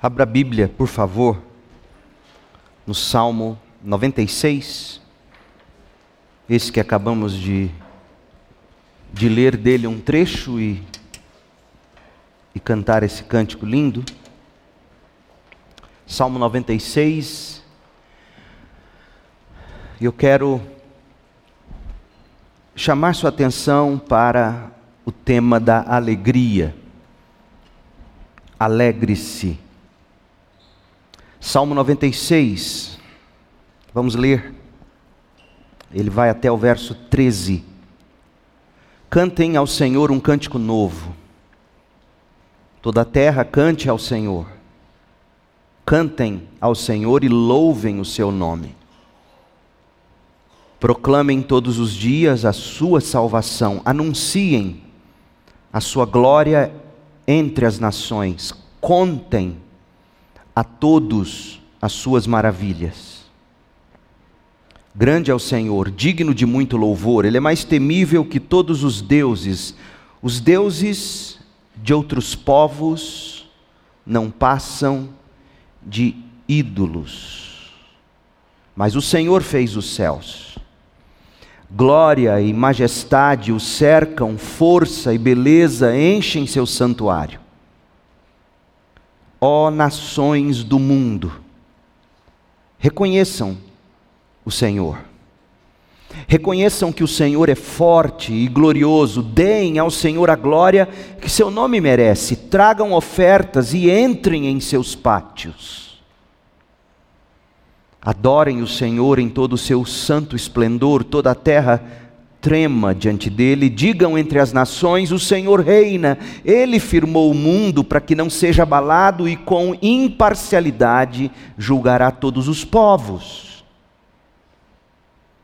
Abra a Bíblia, por favor, no Salmo 96. Esse que acabamos de, de ler dele um trecho e, e cantar esse cântico lindo. Salmo 96. Eu quero chamar sua atenção para o tema da alegria. Alegre-se. Salmo 96, vamos ler. Ele vai até o verso 13. Cantem ao Senhor um cântico novo. Toda a terra cante ao Senhor. Cantem ao Senhor e louvem o seu nome. Proclamem todos os dias a sua salvação. Anunciem a sua glória entre as nações. Contem a todos as suas maravilhas. Grande é o Senhor, digno de muito louvor, Ele é mais temível que todos os deuses. Os deuses de outros povos não passam de ídolos, mas o Senhor fez os céus. Glória e majestade o cercam, força e beleza enchem seu santuário ó nações do mundo, reconheçam o Senhor. Reconheçam que o Senhor é forte e glorioso, deem ao Senhor a glória que seu nome merece, tragam ofertas e entrem em seus pátios. Adorem o Senhor em todo o seu santo esplendor, toda a terra trema diante dele, digam entre as nações: o Senhor reina, ele firmou o mundo para que não seja abalado e com imparcialidade julgará todos os povos.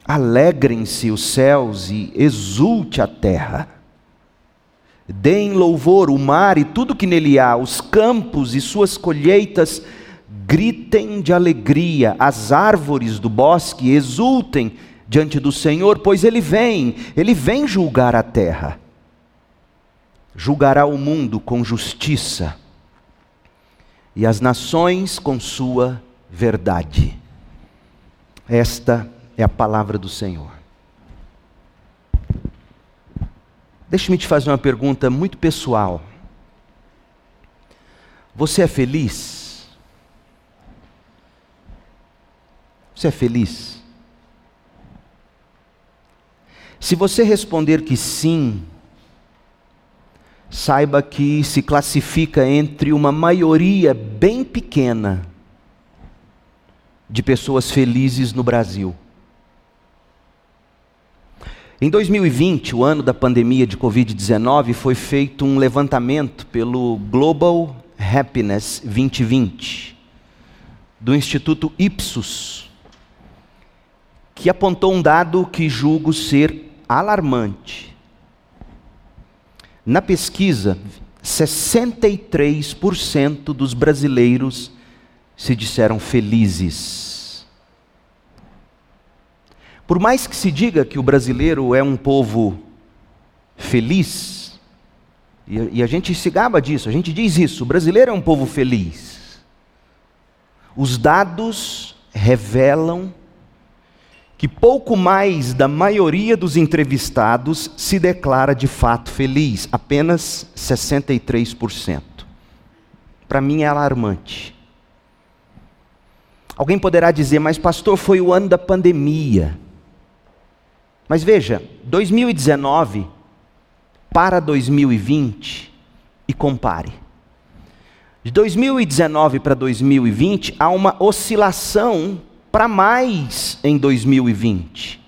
Alegrem-se os céus e exulte a terra. Deem louvor o mar e tudo que nele há, os campos e suas colheitas, gritem de alegria, as árvores do bosque exultem diante do Senhor, pois ele vem, ele vem julgar a terra. Julgará o mundo com justiça e as nações com sua verdade. Esta é a palavra do Senhor. Deixe-me te fazer uma pergunta muito pessoal. Você é feliz? Você é feliz? Se você responder que sim, saiba que se classifica entre uma maioria bem pequena de pessoas felizes no Brasil. Em 2020, o ano da pandemia de Covid-19, foi feito um levantamento pelo Global Happiness 2020, do Instituto Ipsos, que apontou um dado que julgo ser alarmante. Na pesquisa, 63% dos brasileiros se disseram felizes. Por mais que se diga que o brasileiro é um povo feliz, e, a gente se gaba disso, a gente diz isso, o brasileiro é um povo feliz. Os dados revelam que pouco mais da maioria dos entrevistados se declara de fato feliz, apenas 63%. Para mim é alarmante. Alguém poderá dizer, mas pastor, foi o ano da pandemia. Mas veja, 2019 para 2020 e compare. De 2019 para 2020 há uma oscilação para mais em 2020.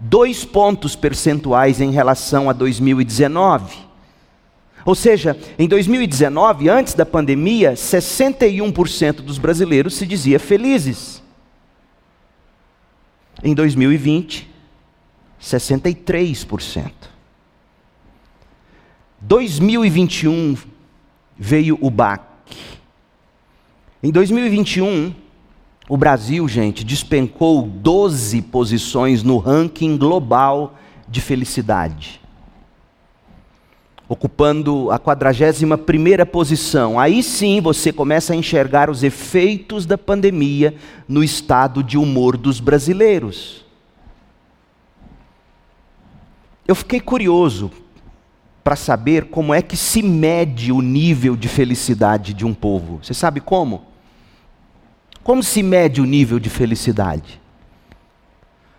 Dois pontos percentuais em relação a 2019. Ou seja, em 2019, antes da pandemia, 61% dos brasileiros se dizia felizes. Em 2020, 63%. 2021 veio o baque. Em 2021, o Brasil, gente, despencou 12 posições no ranking global de felicidade. ocupando a 41 primeira posição. Aí sim você começa a enxergar os efeitos da pandemia no estado de humor dos brasileiros. Eu fiquei curioso para saber como é que se mede o nível de felicidade de um povo. Você sabe como? Como se mede o nível de felicidade?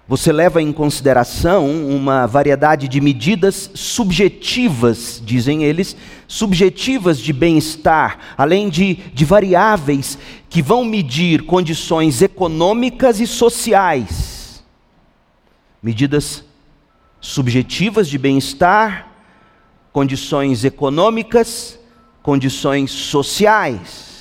Você leva em consideração uma variedade de medidas subjetivas, dizem eles, subjetivas de bem-estar, além de, de variáveis que vão medir condições econômicas e sociais. Medidas subjetivas de bem-estar, condições econômicas, condições sociais.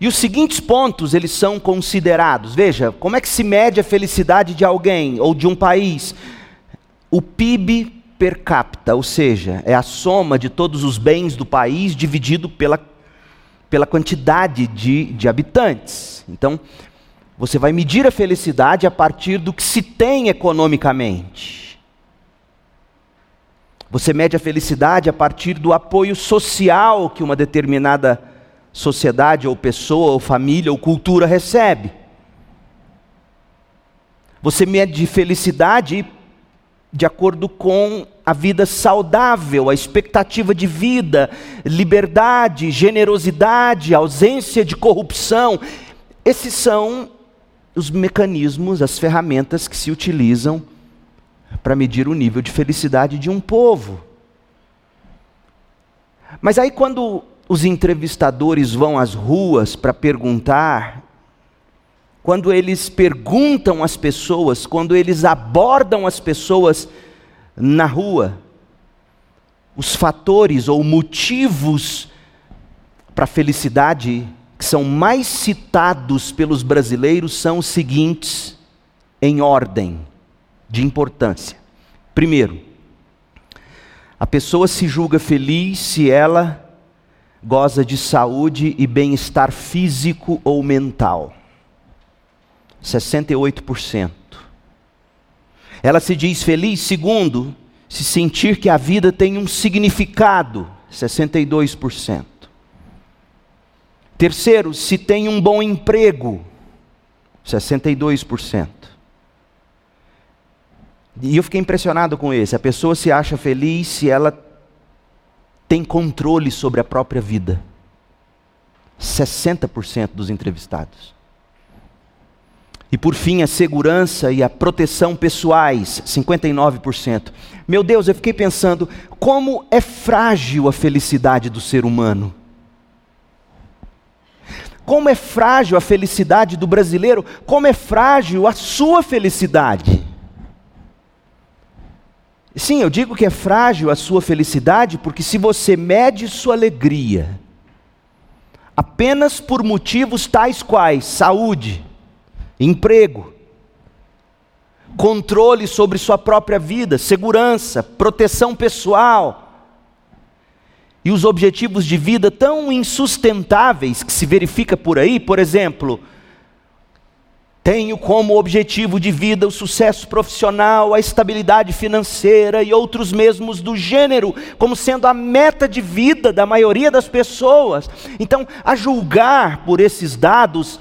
E os seguintes pontos eles são considerados. Veja, como é que se mede a felicidade de alguém ou de um país? O PIB per capita, ou seja, é a soma de todos os bens do país dividido pela, pela quantidade de, de habitantes. Então, você vai medir a felicidade a partir do que se tem economicamente. Você mede a felicidade a partir do apoio social que uma determinada sociedade, ou pessoa, ou família, ou cultura recebe. Você mede felicidade de acordo com a vida saudável, a expectativa de vida, liberdade, generosidade, ausência de corrupção. Esses são os mecanismos, as ferramentas que se utilizam para medir o nível de felicidade de um povo. Mas aí, quando os entrevistadores vão às ruas para perguntar, quando eles perguntam às pessoas, quando eles abordam as pessoas na rua, os fatores ou motivos para a felicidade que são mais citados pelos brasileiros são os seguintes, em ordem de importância. Primeiro, a pessoa se julga feliz se ela goza de saúde e bem-estar físico ou mental. 68%. Ela se diz feliz, segundo, se sentir que a vida tem um significado. 62%. Terceiro, se tem um bom emprego. 62%. E eu fiquei impressionado com esse. A pessoa se acha feliz se ela tem controle sobre a própria vida. 60% dos entrevistados. E por fim, a segurança e a proteção pessoais, 59%. Meu Deus, eu fiquei pensando, como é frágil a felicidade do ser humano. Como é frágil a felicidade do brasileiro, como é frágil a sua felicidade. Sim, eu digo que é frágil a sua felicidade, porque se você mede sua alegria apenas por motivos tais quais saúde, emprego, controle sobre sua própria vida, segurança, proteção pessoal, e os objetivos de vida tão insustentáveis que se verifica por aí, por exemplo, tenho como objetivo de vida o sucesso profissional, a estabilidade financeira e outros mesmos do gênero, como sendo a meta de vida da maioria das pessoas. Então, a julgar por esses dados,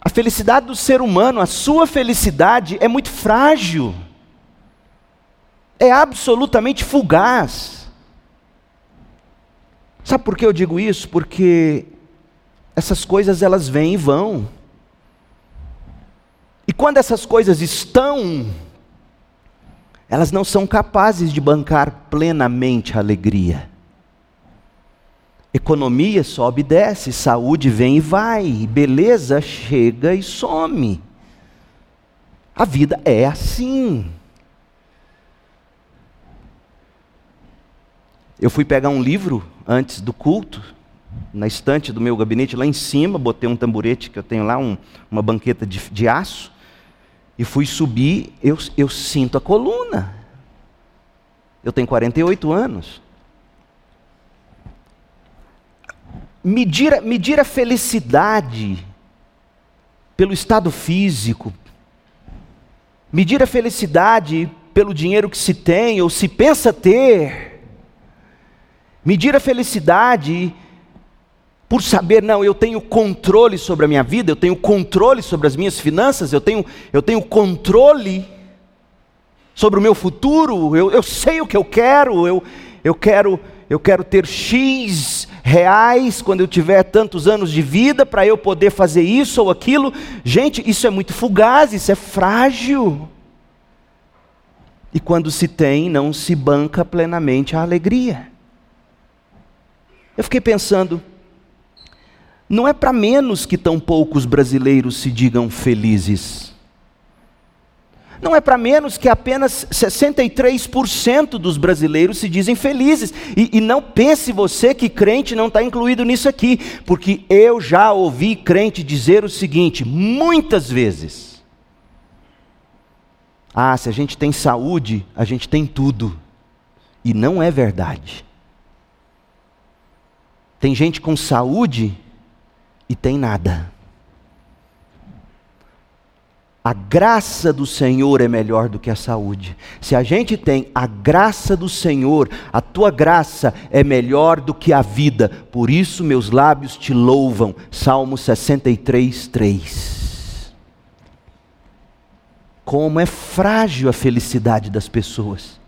a felicidade do ser humano, a sua felicidade é muito frágil, é absolutamente fugaz. Sabe por que eu digo isso? Porque essas coisas elas vêm e vão. E quando essas coisas estão, elas não são capazes de bancar plenamente a alegria. Economia sobe e desce, saúde vem e vai, beleza chega e some. A vida é assim. Eu fui pegar um livro antes do culto, na estante do meu gabinete, lá em cima, botei um tamborete que eu tenho lá, um, uma banqueta de, de aço e fui subir, eu, eu sinto a coluna. Eu tenho 48 anos. Medir, medir a felicidade pelo estado físico, medir a felicidade pelo dinheiro que se tem ou se pensa ter, Medir a felicidade por saber, não, eu tenho controle sobre a minha vida, eu tenho controle sobre as minhas finanças, eu tenho, eu tenho controle sobre o meu futuro, eu, eu sei o que eu quero, eu, eu quero, eu quero ter X reais quando eu tiver tantos anos de vida para eu poder fazer isso ou aquilo. Gente, isso é muito fugaz, isso é frágil. E quando se tem, não se banca plenamente a alegria. Eu fiquei pensando, não é para menos que tão poucos brasileiros se digam felizes. Não é para menos que apenas 63% dos brasileiros se dizem felizes. E, e não pense você que crente não está incluído nisso aqui, porque eu já ouvi crente dizer o seguinte, muitas vezes: Ah, se a gente tem saúde, a gente tem tudo. E não é verdade. Tem gente com saúde e tem nada. A graça do Senhor é melhor do que a saúde. Se a gente tem a graça do Senhor, a tua graça é melhor do que a vida. Por isso meus lábios te louvam. Salmo 63, 3. Como é frágil a felicidade das pessoas.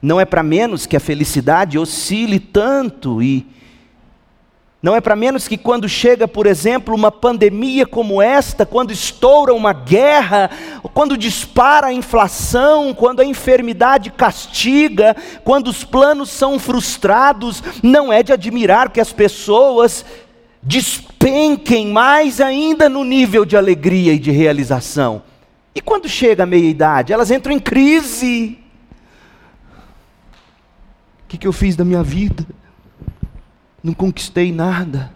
Não é para menos que a felicidade oscile tanto e não é para menos que quando chega, por exemplo, uma pandemia como esta, quando estoura uma guerra, quando dispara a inflação, quando a enfermidade castiga, quando os planos são frustrados, não é de admirar que as pessoas despenquem mais ainda no nível de alegria e de realização. E quando chega a meia-idade, elas entram em crise. O que, que eu fiz da minha vida? Não conquistei nada,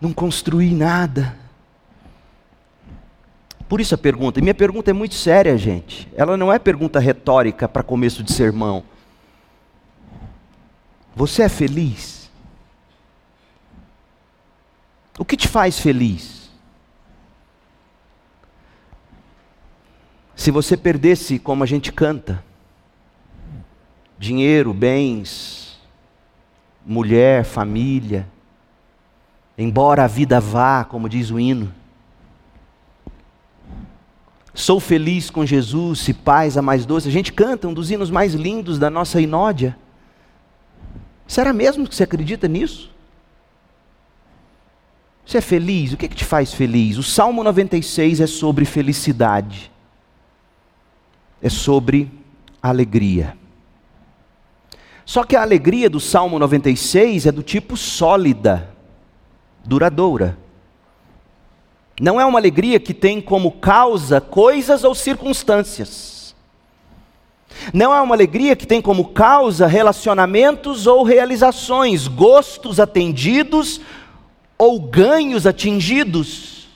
não construí nada. Por isso a pergunta, e minha pergunta é muito séria, gente. Ela não é pergunta retórica para começo de sermão. Você é feliz? O que te faz feliz? Se você perdesse, como a gente canta, dinheiro, bens, mulher, família, embora a vida vá, como diz o hino. Sou feliz com Jesus, se paz a mais doce. A gente canta um dos hinos mais lindos da nossa inódia. Será mesmo que você acredita nisso? Você é feliz? O que, é que te faz feliz? O Salmo 96 é sobre felicidade, é sobre alegria. Só que a alegria do Salmo 96 é do tipo sólida, duradoura. Não é uma alegria que tem como causa coisas ou circunstâncias. Não é uma alegria que tem como causa relacionamentos ou realizações, gostos atendidos ou ganhos atingidos.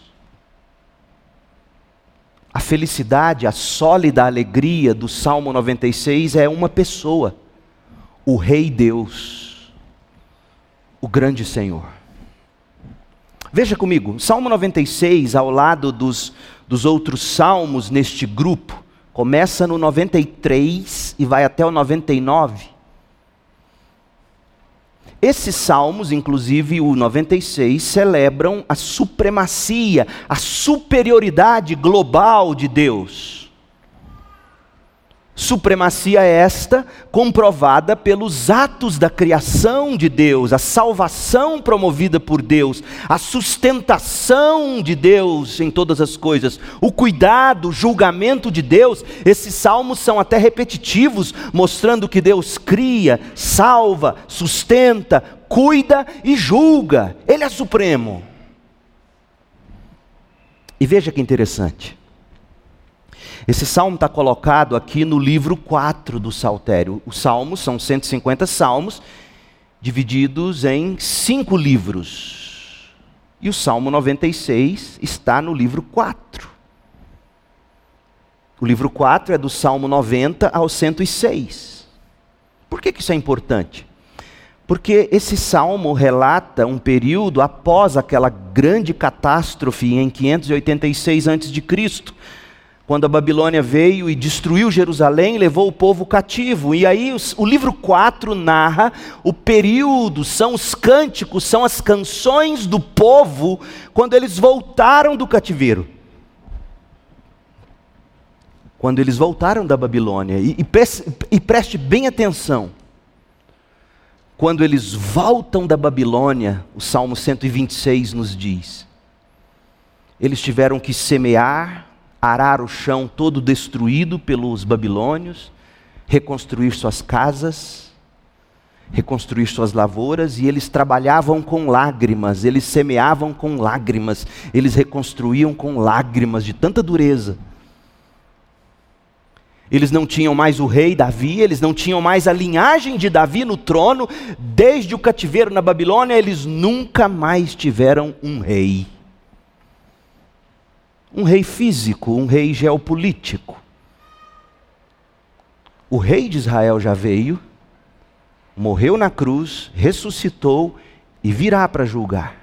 A felicidade, a sólida alegria do Salmo 96 é uma pessoa o Rei Deus, o grande Senhor. Veja comigo, Salmo 96, ao lado dos, dos outros salmos neste grupo, começa no 93 e vai até o 99. Esses salmos, inclusive o 96, celebram a supremacia, a superioridade global de Deus. Supremacia esta comprovada pelos atos da criação de Deus, a salvação promovida por Deus, a sustentação de Deus em todas as coisas, o cuidado, o julgamento de Deus. Esses salmos são até repetitivos, mostrando que Deus cria, salva, sustenta, cuida e julga. Ele é supremo. E veja que interessante. Esse salmo está colocado aqui no livro 4 do Saltério. Os salmos são 150 salmos, divididos em cinco livros. E o Salmo 96 está no livro 4. O livro 4 é do Salmo 90 ao 106. Por que, que isso é importante? Porque esse salmo relata um período após aquela grande catástrofe em 586 a.C., quando a Babilônia veio e destruiu Jerusalém, levou o povo cativo. E aí o livro 4 narra o período, são os cânticos, são as canções do povo quando eles voltaram do cativeiro. Quando eles voltaram da Babilônia. E, e, e preste bem atenção. Quando eles voltam da Babilônia, o Salmo 126 nos diz: eles tiveram que semear, arar o chão todo destruído pelos babilônios, reconstruir suas casas, reconstruir suas lavouras, e eles trabalhavam com lágrimas, eles semeavam com lágrimas, eles reconstruíam com lágrimas de tanta dureza. Eles não tinham mais o rei Davi, eles não tinham mais a linhagem de Davi no trono, desde o cativeiro na Babilônia, eles nunca mais tiveram um rei um rei físico, um rei geopolítico. O rei de Israel já veio, morreu na cruz, ressuscitou e virá para julgar.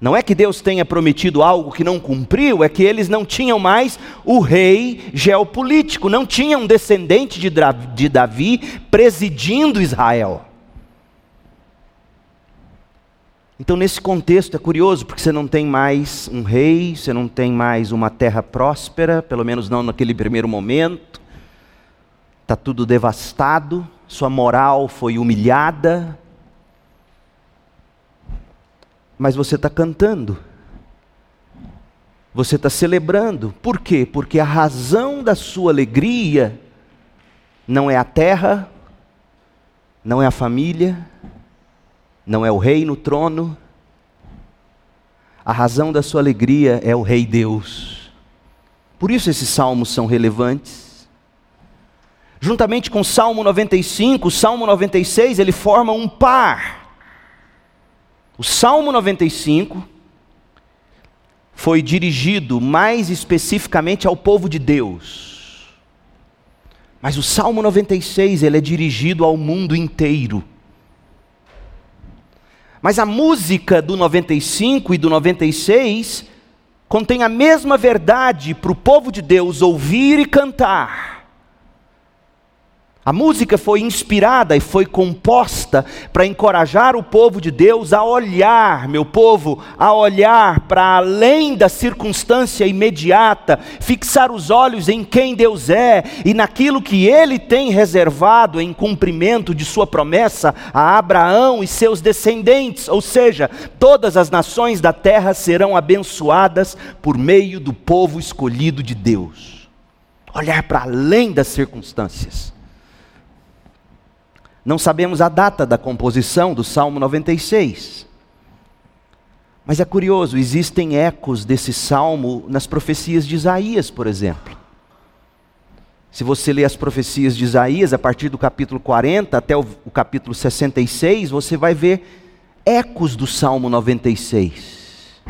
Não é que Deus tenha prometido algo que não cumpriu, é que eles não tinham mais o rei geopolítico, não tinham um descendente de Davi presidindo Israel. Então, nesse contexto, é curioso, porque você não tem mais um rei, você não tem mais uma terra próspera, pelo menos não naquele primeiro momento. Está tudo devastado, sua moral foi humilhada. Mas você está cantando, você está celebrando. Por quê? Porque a razão da sua alegria não é a terra, não é a família, não é o rei no trono. A razão da sua alegria é o Rei Deus. Por isso esses salmos são relevantes. Juntamente com o Salmo 95, o Salmo 96, ele forma um par. O Salmo 95 foi dirigido mais especificamente ao povo de Deus. Mas o Salmo 96, ele é dirigido ao mundo inteiro. Mas a música do 95 e do 96 contém a mesma verdade para o povo de Deus ouvir e cantar. A música foi inspirada e foi composta para encorajar o povo de Deus a olhar, meu povo, a olhar para além da circunstância imediata, fixar os olhos em quem Deus é e naquilo que Ele tem reservado em cumprimento de Sua promessa a Abraão e seus descendentes, ou seja, todas as nações da terra serão abençoadas por meio do povo escolhido de Deus. Olhar para além das circunstâncias. Não sabemos a data da composição do Salmo 96. Mas é curioso, existem ecos desse salmo nas profecias de Isaías, por exemplo. Se você ler as profecias de Isaías, a partir do capítulo 40 até o, o capítulo 66, você vai ver ecos do Salmo 96.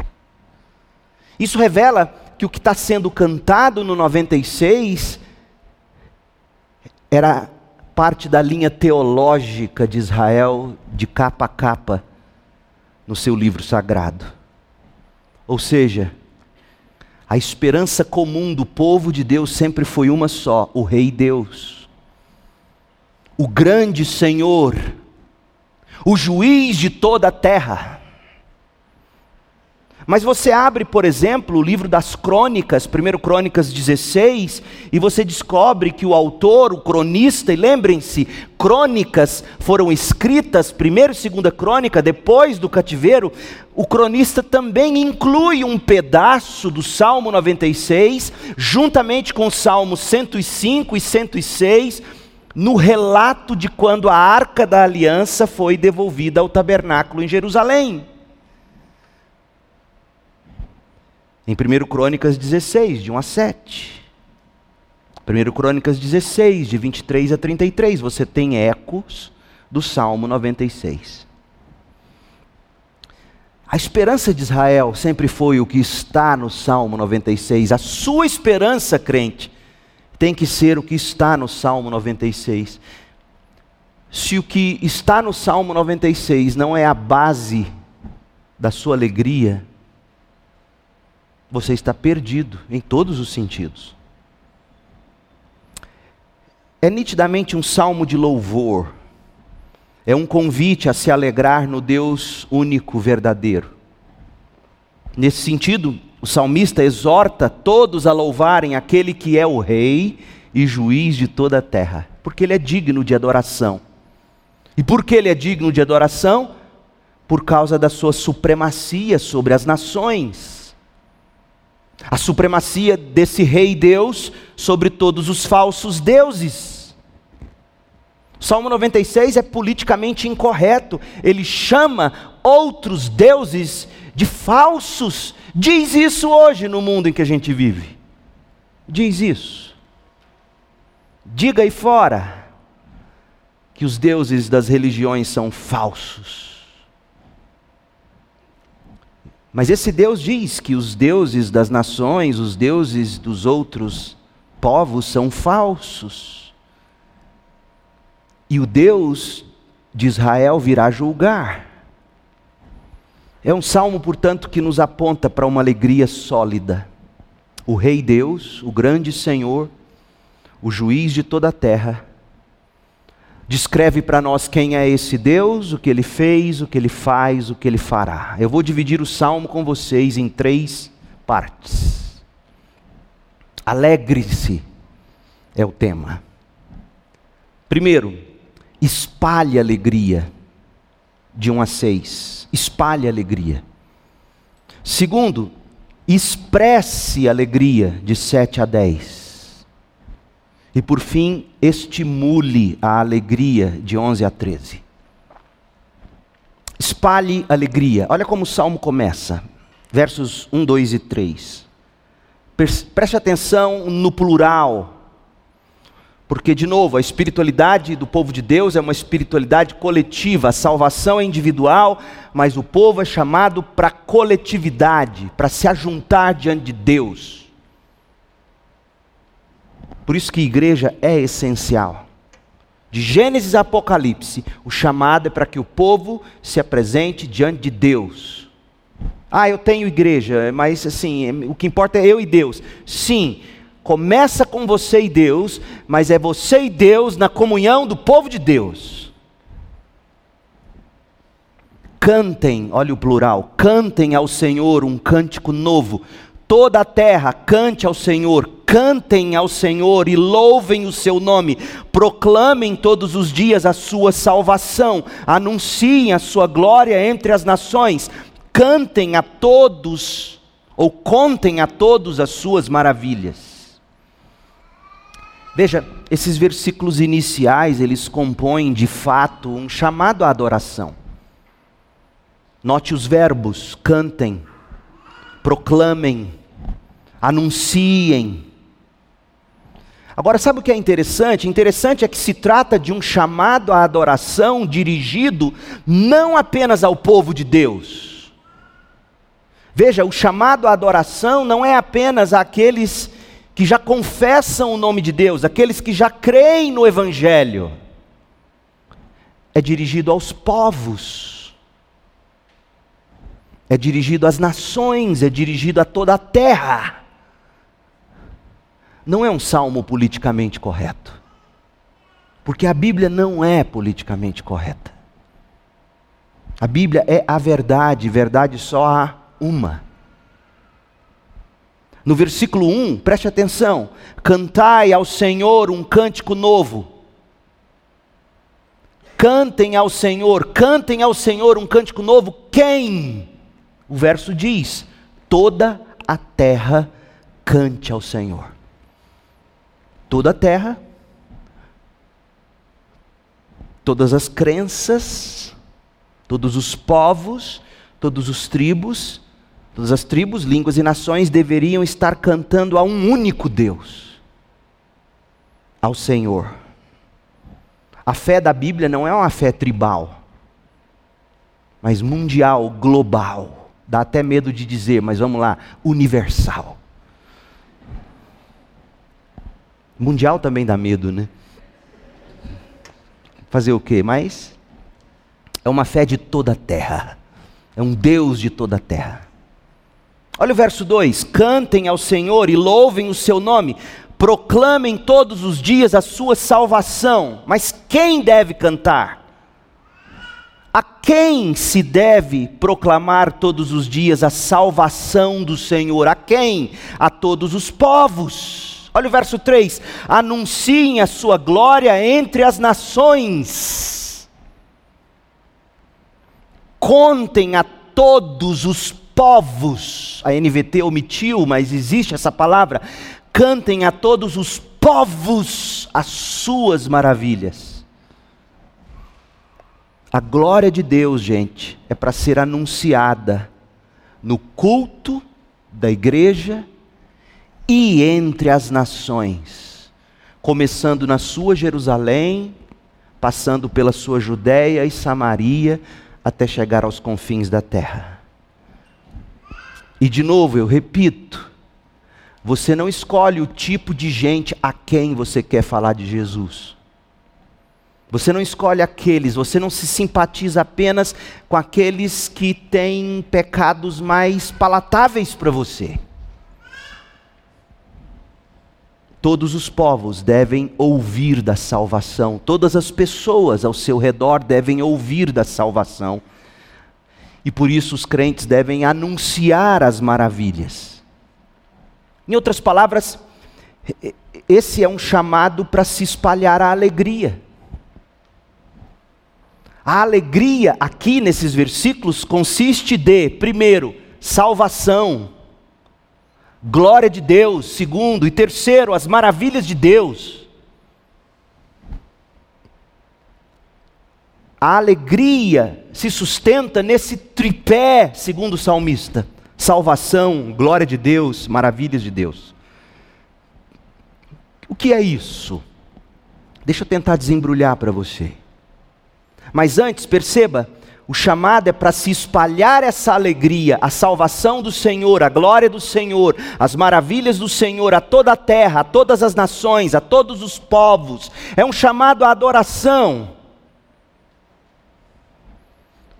Isso revela que o que está sendo cantado no 96 era parte da linha teológica de Israel de capa a capa no seu livro sagrado. Ou seja, a esperança comum do povo de Deus sempre foi uma só: o Rei Deus, o grande Senhor, o juiz de toda a terra. Mas você abre, por exemplo, o livro das Crônicas, 1 Crônicas 16, e você descobre que o autor, o cronista, e lembrem-se, crônicas foram escritas, 1 e 2 Crônica, depois do cativeiro, o cronista também inclui um pedaço do Salmo 96, juntamente com o Salmo 105 e 106, no relato de quando a arca da aliança foi devolvida ao tabernáculo em Jerusalém. Em 1 Crônicas 16, de 1 a 7. 1 Crônicas 16, de 23 a 33, você tem ecos do Salmo 96. A esperança de Israel sempre foi o que está no Salmo 96. A sua esperança, crente, tem que ser o que está no Salmo 96. Se o que está no Salmo 96 não é a base da sua alegria, você está perdido em todos os sentidos. É nitidamente um salmo de louvor, é um convite a se alegrar no Deus único, verdadeiro. Nesse sentido, o salmista exorta todos a louvarem aquele que é o Rei e juiz de toda a terra, porque ele é digno de adoração. E por que ele é digno de adoração? Por causa da sua supremacia sobre as nações. A supremacia desse Rei Deus sobre todos os falsos deuses. Salmo 96 é politicamente incorreto. Ele chama outros deuses de falsos. Diz isso hoje no mundo em que a gente vive. Diz isso. Diga aí fora que os deuses das religiões são falsos. Mas esse Deus diz que os deuses das nações, os deuses dos outros povos são falsos. E o Deus de Israel virá julgar. É um salmo, portanto, que nos aponta para uma alegria sólida. O Rei Deus, o grande Senhor, o juiz de toda a terra, descreve para nós quem é esse Deus, o que ele fez, o que ele faz, o que ele fará. Eu vou dividir o salmo com vocês em três partes. Alegre-se é o tema. Primeiro, espalhe alegria de 1 a 6. Espalhe alegria. Segundo, expresse alegria de 7 a 10. E por fim, estimule a alegria de 11 a 13. Espalhe alegria. Olha como o salmo começa. Versos 1, 2 e 3. Preste atenção no plural porque, de novo, a espiritualidade do povo de Deus é uma espiritualidade coletiva, a salvação é individual, mas o povo é chamado para coletividade, para se ajuntar diante de Deus. Por isso que igreja é essencial. De Gênesis a Apocalipse, o chamado é para que o povo se apresente diante de Deus. Ah, eu tenho igreja, mas assim, o que importa é eu e Deus. Sim, começa com você e Deus, mas é você e Deus na comunhão do povo de Deus. Cantem, olha o plural, cantem ao Senhor um cântico novo. Toda a terra cante ao Senhor, cantem ao Senhor e louvem o seu nome, proclamem todos os dias a sua salvação, anunciem a sua glória entre as nações, cantem a todos, ou contem a todos as suas maravilhas. Veja, esses versículos iniciais, eles compõem de fato um chamado à adoração. Note os verbos: cantem, proclamem, anunciem. Agora, sabe o que é interessante? Interessante é que se trata de um chamado à adoração dirigido não apenas ao povo de Deus. Veja, o chamado à adoração não é apenas àqueles que já confessam o nome de Deus, aqueles que já creem no Evangelho, é dirigido aos povos, é dirigido às nações, é dirigido a toda a terra. Não é um salmo politicamente correto, porque a Bíblia não é politicamente correta. A Bíblia é a verdade, verdade só há uma. No versículo 1, preste atenção: cantai ao Senhor um cântico novo. Cantem ao Senhor, cantem ao Senhor um cântico novo. Quem? O verso diz: toda a terra cante ao Senhor. Toda a terra, todas as crenças, todos os povos, todos os tribos, Todas as tribos, línguas e nações deveriam estar cantando a um único Deus, ao Senhor. A fé da Bíblia não é uma fé tribal, mas mundial, global. Dá até medo de dizer, mas vamos lá, universal. Mundial também dá medo, né? Fazer o quê? Mas é uma fé de toda a terra. É um Deus de toda a terra. Olha o verso 2: Cantem ao Senhor e louvem o seu nome, proclamem todos os dias a sua salvação. Mas quem deve cantar? A quem se deve proclamar todos os dias a salvação do Senhor? A quem? A todos os povos. Olha o verso 3: Anunciem a sua glória entre as nações. Contem a todos os povos. A NVT omitiu, mas existe essa palavra. Cantem a todos os povos as suas maravilhas. A glória de Deus, gente, é para ser anunciada no culto da igreja e entre as nações, começando na sua Jerusalém, passando pela sua Judéia e Samaria, até chegar aos confins da terra. E de novo, eu repito, você não escolhe o tipo de gente a quem você quer falar de Jesus. Você não escolhe aqueles, você não se simpatiza apenas com aqueles que têm pecados mais palatáveis para você. Todos os povos devem ouvir da salvação, todas as pessoas ao seu redor devem ouvir da salvação. E por isso os crentes devem anunciar as maravilhas. Em outras palavras, esse é um chamado para se espalhar a alegria. A alegria aqui nesses versículos consiste de, primeiro, salvação, glória de Deus, segundo, e terceiro, as maravilhas de Deus. A alegria se sustenta nesse tripé, segundo o salmista: salvação, glória de Deus, maravilhas de Deus. O que é isso? Deixa eu tentar desembrulhar para você. Mas antes, perceba, o chamado é para se espalhar essa alegria, a salvação do Senhor, a glória do Senhor, as maravilhas do Senhor a toda a terra, a todas as nações, a todos os povos. É um chamado à adoração.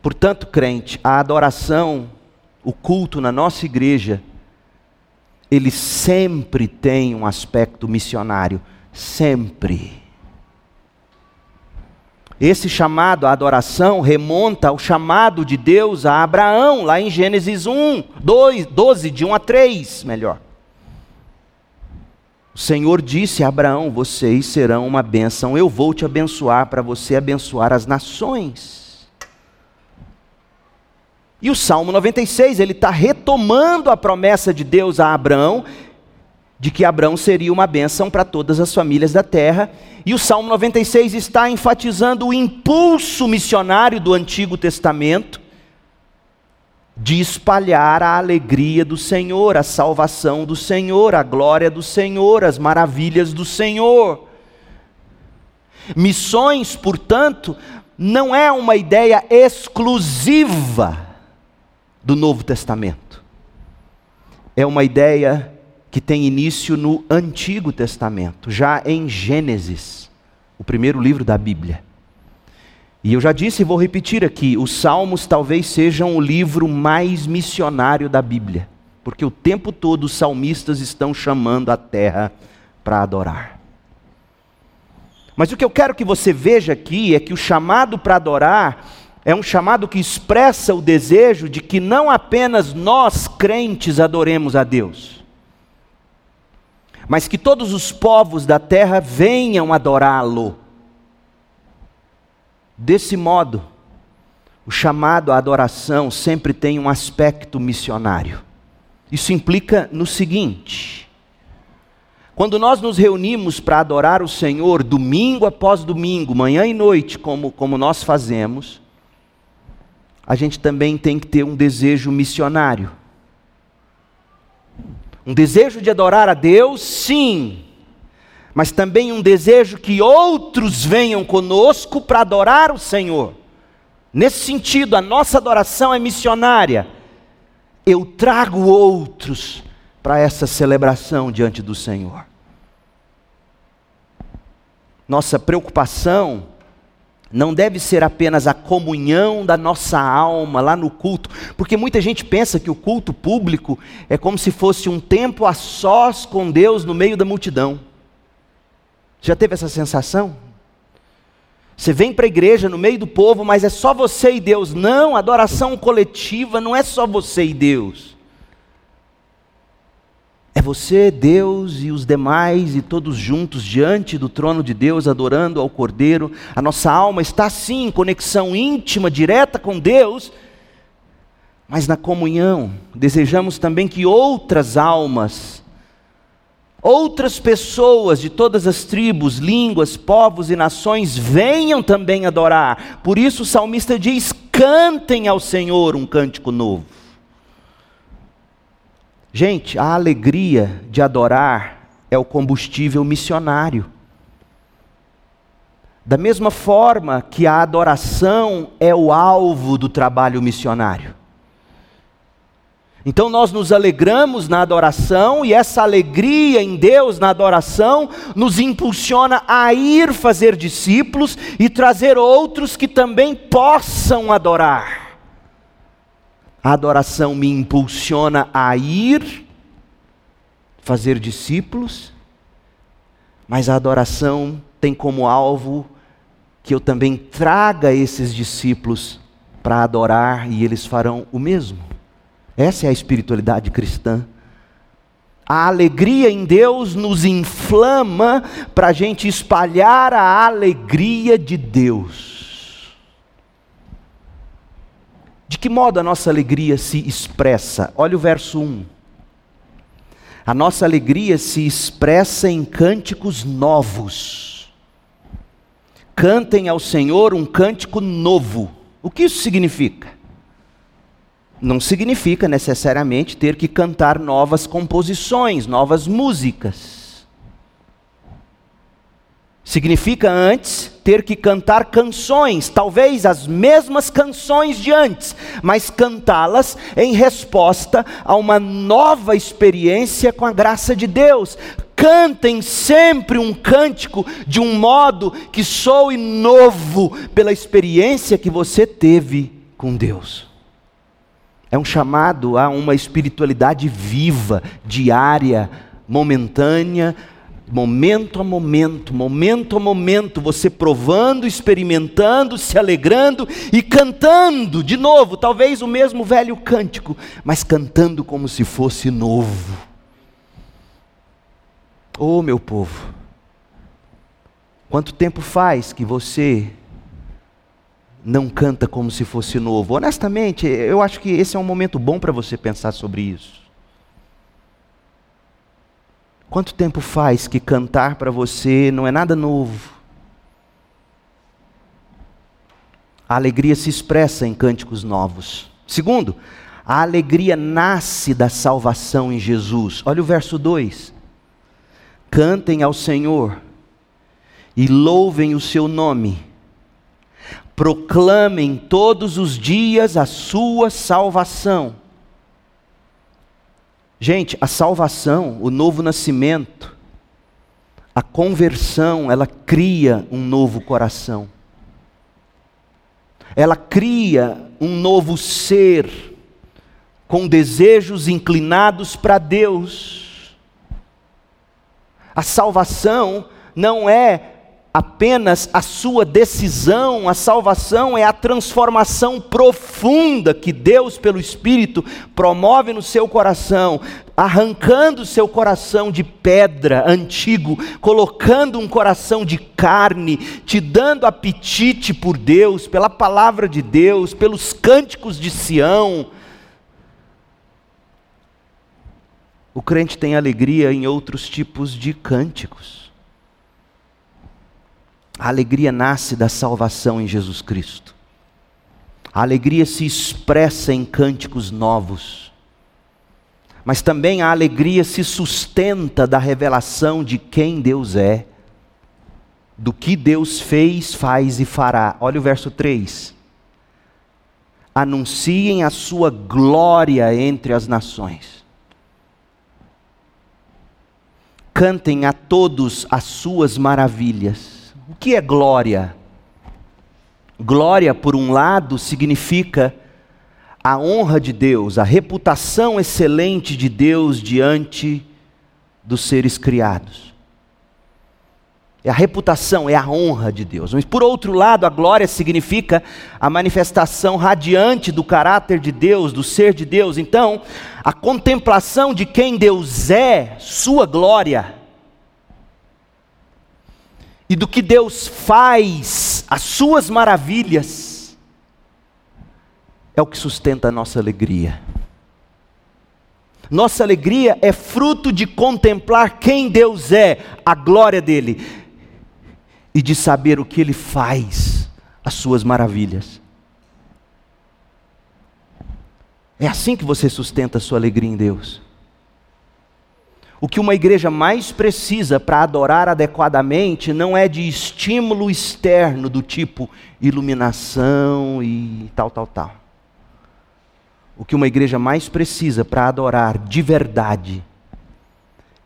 Portanto, crente, a adoração, o culto na nossa igreja, ele sempre tem um aspecto missionário, sempre. Esse chamado à adoração remonta ao chamado de Deus a Abraão, lá em Gênesis 1, 2, 12, de 1 a 3, melhor. O Senhor disse a Abraão: Vocês serão uma bênção, eu vou te abençoar para você abençoar as nações. E o Salmo 96, ele está retomando a promessa de Deus a Abraão, de que Abraão seria uma bênção para todas as famílias da terra. E o Salmo 96 está enfatizando o impulso missionário do Antigo Testamento de espalhar a alegria do Senhor, a salvação do Senhor, a glória do Senhor, as maravilhas do Senhor. Missões, portanto, não é uma ideia exclusiva do Novo Testamento. É uma ideia que tem início no Antigo Testamento, já em Gênesis, o primeiro livro da Bíblia. E eu já disse e vou repetir aqui: os Salmos talvez sejam o livro mais missionário da Bíblia, porque o tempo todo os salmistas estão chamando a terra para adorar. Mas o que eu quero que você veja aqui é que o chamado para adorar é um chamado que expressa o desejo de que não apenas nós crentes adoremos a Deus, mas que todos os povos da terra venham adorá-lo. Desse modo, o chamado à adoração sempre tem um aspecto missionário. Isso implica no seguinte: quando nós nos reunimos para adorar o Senhor, domingo após domingo, manhã e noite, como, como nós fazemos, a gente também tem que ter um desejo missionário. Um desejo de adorar a Deus, sim, mas também um desejo que outros venham conosco para adorar o Senhor. Nesse sentido, a nossa adoração é missionária. Eu trago outros para essa celebração diante do Senhor. Nossa preocupação não deve ser apenas a comunhão da nossa alma lá no culto, porque muita gente pensa que o culto público é como se fosse um tempo a sós com Deus no meio da multidão. Já teve essa sensação? Você vem para a igreja no meio do povo, mas é só você e Deus. Não, adoração coletiva não é só você e Deus. É você, Deus e os demais e todos juntos diante do trono de Deus, adorando ao Cordeiro. A nossa alma está sim em conexão íntima, direta com Deus, mas na comunhão. Desejamos também que outras almas, outras pessoas de todas as tribos, línguas, povos e nações venham também adorar. Por isso o salmista diz: cantem ao Senhor um cântico novo. Gente, a alegria de adorar é o combustível missionário. Da mesma forma que a adoração é o alvo do trabalho missionário. Então nós nos alegramos na adoração e essa alegria em Deus na adoração nos impulsiona a ir fazer discípulos e trazer outros que também possam adorar. A adoração me impulsiona a ir fazer discípulos, mas a adoração tem como alvo que eu também traga esses discípulos para adorar e eles farão o mesmo. Essa é a espiritualidade cristã. A alegria em Deus nos inflama para a gente espalhar a alegria de Deus. De que modo a nossa alegria se expressa? Olha o verso 1. A nossa alegria se expressa em cânticos novos. Cantem ao Senhor um cântico novo. O que isso significa? Não significa necessariamente ter que cantar novas composições, novas músicas. Significa antes ter que cantar canções, talvez as mesmas canções de antes, mas cantá-las em resposta a uma nova experiência com a graça de Deus. Cantem sempre um cântico de um modo que soe novo pela experiência que você teve com Deus. É um chamado a uma espiritualidade viva, diária, momentânea, momento a momento, momento a momento, você provando, experimentando, se alegrando e cantando de novo, talvez o mesmo velho cântico, mas cantando como se fosse novo. Oh, meu povo, quanto tempo faz que você não canta como se fosse novo? Honestamente, eu acho que esse é um momento bom para você pensar sobre isso. Quanto tempo faz que cantar para você não é nada novo? A alegria se expressa em cânticos novos. Segundo, a alegria nasce da salvação em Jesus. Olha o verso 2. Cantem ao Senhor e louvem o seu nome. Proclamem todos os dias a sua salvação. Gente, a salvação, o novo nascimento, a conversão, ela cria um novo coração. Ela cria um novo ser com desejos inclinados para Deus. A salvação não é apenas a sua decisão, a salvação é a transformação profunda que Deus, pelo Espírito, promove no seu coração, arrancando seu coração de pedra antigo, colocando um coração de carne, te dando apetite por Deus, pela palavra de Deus, pelos cânticos de Sião. O crente tem alegria em outros tipos de cânticos. A alegria nasce da salvação em Jesus Cristo. A alegria se expressa em cânticos novos. Mas também a alegria se sustenta da revelação de quem Deus é, do que Deus fez, faz e fará. Olha o verso 3. Anunciem a sua glória entre as nações. Cantem a todos as suas maravilhas. O que é glória? Glória, por um lado, significa a honra de Deus, a reputação excelente de Deus diante dos seres criados. É a reputação, é a honra de Deus. Mas por outro lado, a glória significa a manifestação radiante do caráter de Deus, do ser de Deus. Então, a contemplação de quem Deus é, sua glória, e do que Deus faz, as suas maravilhas, é o que sustenta a nossa alegria. Nossa alegria é fruto de contemplar quem Deus é, a glória dele e de saber o que Ele faz, as suas maravilhas. É assim que você sustenta a sua alegria em Deus. O que uma igreja mais precisa para adorar adequadamente não é de estímulo externo do tipo iluminação e tal, tal, tal. O que uma igreja mais precisa para adorar de verdade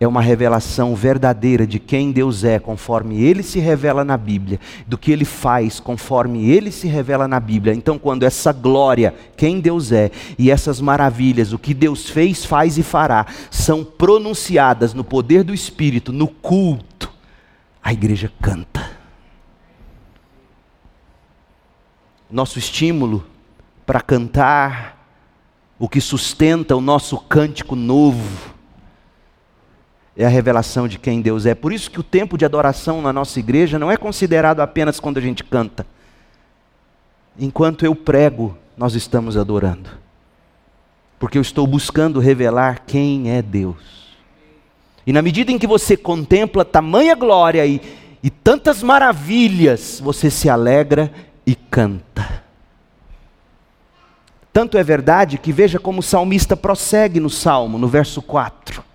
é uma revelação verdadeira de quem Deus é, conforme ele se revela na Bíblia, do que ele faz, conforme ele se revela na Bíblia. Então, quando essa glória, quem Deus é, e essas maravilhas, o que Deus fez, faz e fará, são pronunciadas no poder do Espírito, no culto, a igreja canta. Nosso estímulo para cantar, o que sustenta o nosso cântico novo, é a revelação de quem Deus é. Por isso que o tempo de adoração na nossa igreja não é considerado apenas quando a gente canta. Enquanto eu prego, nós estamos adorando. Porque eu estou buscando revelar quem é Deus. E na medida em que você contempla tamanha glória e, e tantas maravilhas, você se alegra e canta. Tanto é verdade que veja como o salmista prossegue no salmo, no verso 4.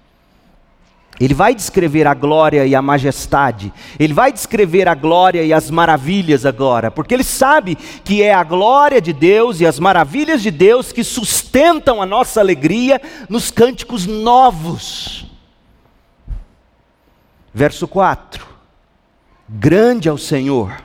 Ele vai descrever a glória e a majestade, ele vai descrever a glória e as maravilhas agora, porque ele sabe que é a glória de Deus e as maravilhas de Deus que sustentam a nossa alegria nos cânticos novos. Verso 4: Grande é o Senhor,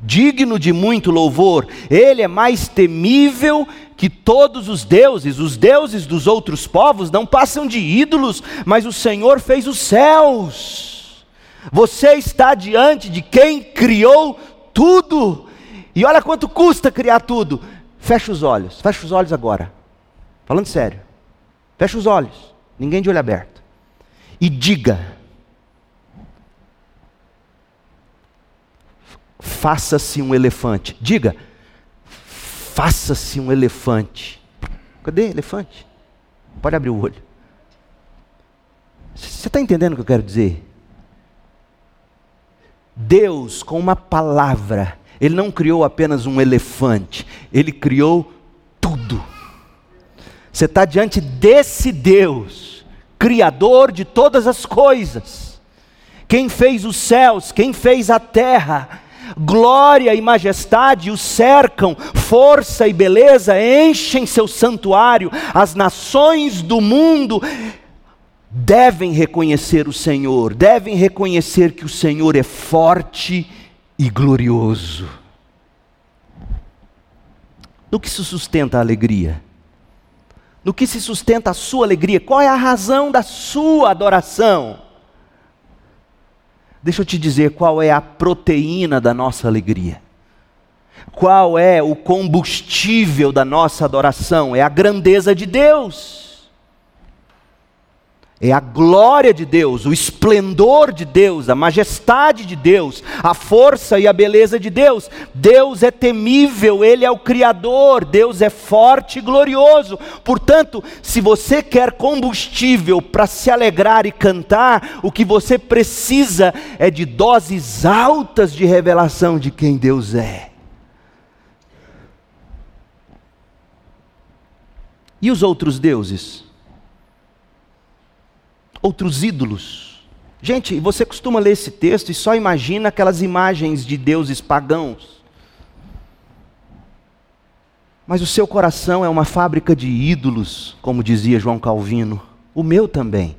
digno de muito louvor, ele é mais temível que todos os deuses, os deuses dos outros povos, não passam de ídolos, mas o Senhor fez os céus. Você está diante de quem criou tudo. E olha quanto custa criar tudo. Fecha os olhos, fecha os olhos agora. Falando sério. Fecha os olhos, ninguém de olho aberto. E diga: Faça-se um elefante. Diga: faça-se um elefante. Cadê elefante? Pode abrir o olho. Você está entendendo o que eu quero dizer? Deus, com uma palavra, Ele não criou apenas um elefante, Ele criou tudo. Você está diante desse Deus, Criador de todas as coisas, quem fez os céus, quem fez a terra, glória e majestade o cercam, força e beleza enchem seu santuário, as nações do mundo devem reconhecer o Senhor, devem reconhecer que o Senhor é forte e glorioso. No que se sustenta a alegria? No que se sustenta a sua alegria? Qual é a razão da sua adoração? Deixa eu te dizer qual é a proteína da nossa alegria. Qual é o combustível da nossa adoração? É a grandeza de Deus é a glória de Deus, o esplendor de Deus, a majestade de Deus, a força e a beleza de Deus. Deus é temível, Ele é o Criador, Deus é forte e glorioso. Portanto, se você quer combustível para se alegrar e cantar, o que você precisa é de doses altas de revelação de quem Deus é. E os outros deuses? Outros ídolos. Gente, você costuma ler esse texto e só imagina aquelas imagens de deuses pagãos. Mas o seu coração é uma fábrica de ídolos, como dizia João Calvino. O meu também.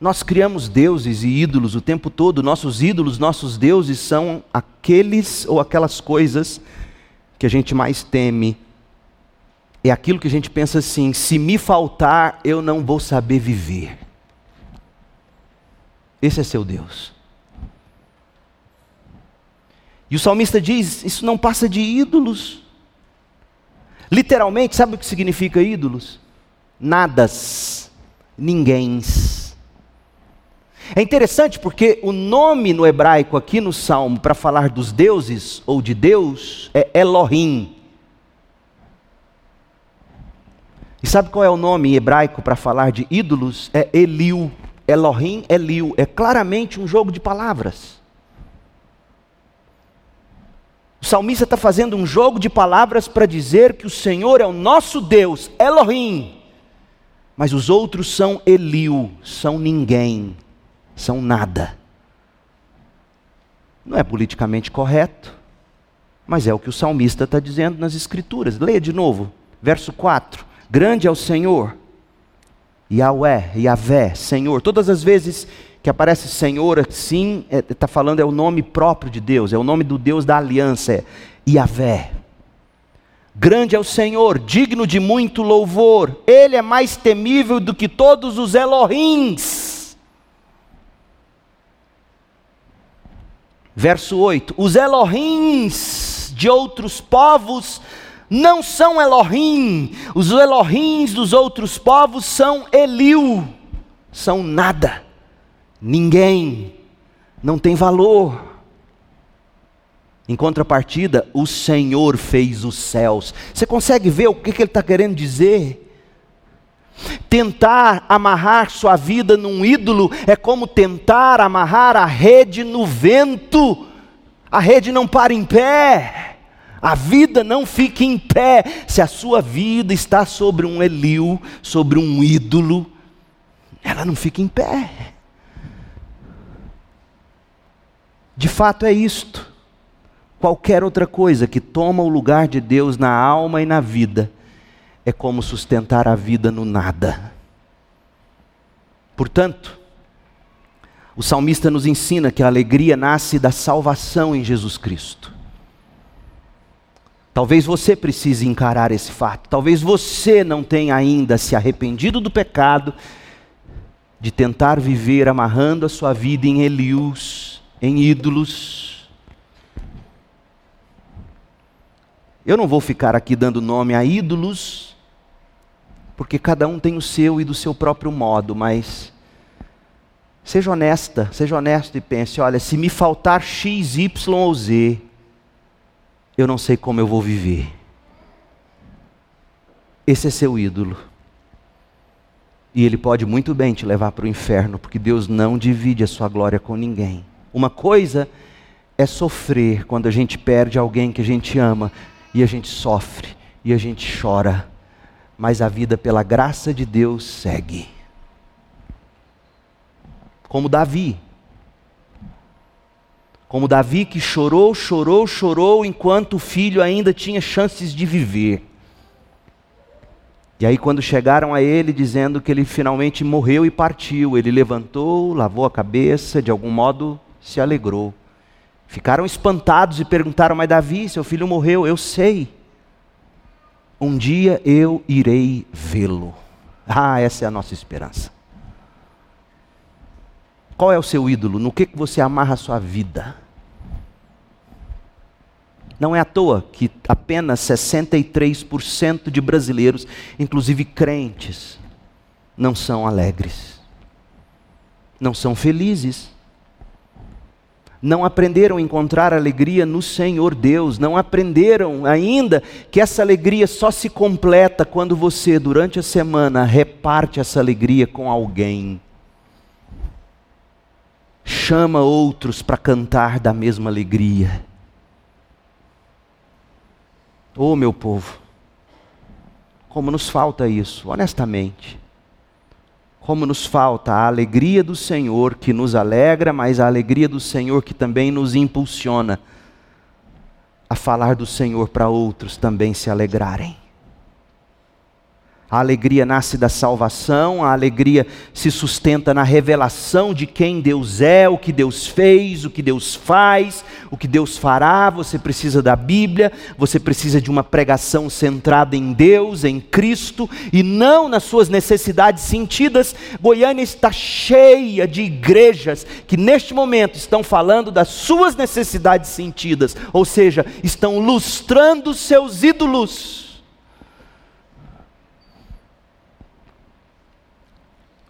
Nós criamos deuses e ídolos o tempo todo. Nossos ídolos, nossos deuses são aqueles ou aquelas coisas que a gente mais teme. É aquilo que a gente pensa assim: se me faltar, eu não vou saber viver. Esse é seu Deus. E o salmista diz: Isso não passa de ídolos. Literalmente, sabe o que significa ídolos? Nadas, ninguéms. É interessante porque o nome no hebraico aqui no salmo para falar dos deuses ou de Deus é Elohim. E sabe qual é o nome hebraico para falar de ídolos? É Eliu. Elohim, Eliu. É claramente um jogo de palavras. O salmista está fazendo um jogo de palavras para dizer que o Senhor é o nosso Deus, Elohim. Mas os outros são Eliu, são ninguém, são nada. Não é politicamente correto, mas é o que o salmista está dizendo nas Escrituras. Leia de novo, verso 4. Grande é o Senhor, Yahweh, Yahvé, Senhor. Todas as vezes que aparece Senhor assim, está é, tá falando é o nome próprio de Deus, é o nome do Deus da aliança, é Yahvé. Grande é o Senhor, digno de muito louvor, Ele é mais temível do que todos os Elohims. Verso 8: Os Elohims de outros povos não são Elohim, os Elohims dos outros povos são Eliu, são nada ninguém, não tem valor. Em contrapartida, o Senhor fez os céus. Você consegue ver o que, que ele está querendo dizer? Tentar amarrar sua vida num ídolo é como tentar amarrar a rede no vento. A rede não para em pé. A vida não fica em pé se a sua vida está sobre um Eliu, sobre um ídolo. Ela não fica em pé. De fato é isto. Qualquer outra coisa que toma o lugar de Deus na alma e na vida é como sustentar a vida no nada. Portanto, o salmista nos ensina que a alegria nasce da salvação em Jesus Cristo. Talvez você precise encarar esse fato. Talvez você não tenha ainda se arrependido do pecado de tentar viver amarrando a sua vida em Elius em ídolos. Eu não vou ficar aqui dando nome a ídolos, porque cada um tem o seu e do seu próprio modo, mas seja honesta, seja honesto e pense: olha, se me faltar X, Y ou Z, eu não sei como eu vou viver. Esse é seu ídolo. E ele pode muito bem te levar para o inferno, porque Deus não divide a sua glória com ninguém. Uma coisa é sofrer quando a gente perde alguém que a gente ama e a gente sofre e a gente chora, mas a vida pela graça de Deus segue. Como Davi. Como Davi que chorou, chorou, chorou enquanto o filho ainda tinha chances de viver. E aí, quando chegaram a ele dizendo que ele finalmente morreu e partiu, ele levantou, lavou a cabeça, de algum modo se alegrou. Ficaram espantados e perguntaram: Mas Davi, seu filho morreu. Eu sei. Um dia eu irei vê-lo. Ah, essa é a nossa esperança. Qual é o seu ídolo? No que, que você amarra a sua vida? Não é à toa que apenas 63% de brasileiros, inclusive crentes, não são alegres, não são felizes não aprenderam a encontrar alegria no Senhor Deus, não aprenderam ainda que essa alegria só se completa quando você, durante a semana, reparte essa alegria com alguém. Chama outros para cantar da mesma alegria. Oh, meu povo, como nos falta isso, honestamente. Como nos falta a alegria do Senhor que nos alegra, mas a alegria do Senhor que também nos impulsiona a falar do Senhor para outros também se alegrarem. A alegria nasce da salvação, a alegria se sustenta na revelação de quem Deus é, o que Deus fez, o que Deus faz, o que Deus fará. Você precisa da Bíblia, você precisa de uma pregação centrada em Deus, em Cristo e não nas suas necessidades sentidas. Goiânia está cheia de igrejas que neste momento estão falando das suas necessidades sentidas, ou seja, estão lustrando seus ídolos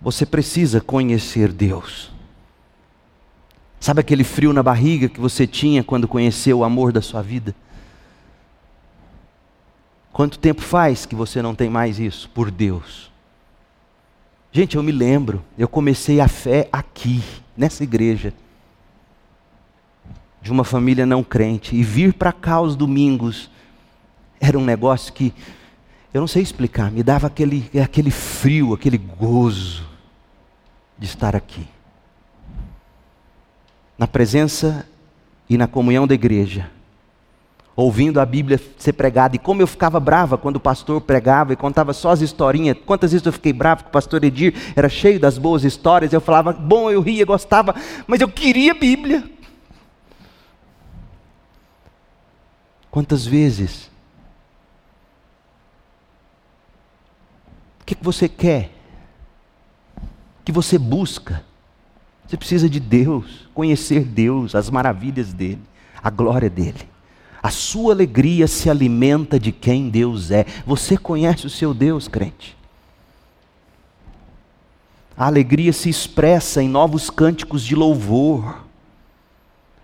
Você precisa conhecer Deus. Sabe aquele frio na barriga que você tinha quando conheceu o amor da sua vida? Quanto tempo faz que você não tem mais isso por Deus? Gente, eu me lembro, eu comecei a fé aqui, nessa igreja, de uma família não crente, e vir para cá aos domingos era um negócio que, eu não sei explicar, me dava aquele, aquele frio, aquele gozo de estar aqui. Na presença e na comunhão da igreja, ouvindo a Bíblia ser pregada, e como eu ficava brava quando o pastor pregava e contava só as historinhas, quantas vezes eu fiquei bravo com o pastor Edir, era cheio das boas histórias, eu falava, bom, eu ria, gostava, mas eu queria Bíblia. Quantas vezes? O que, que você quer? Que você busca. Você precisa de Deus, conhecer Deus, as maravilhas dele, a glória dele. A sua alegria se alimenta de quem Deus é. Você conhece o seu Deus, crente? A alegria se expressa em novos cânticos de louvor,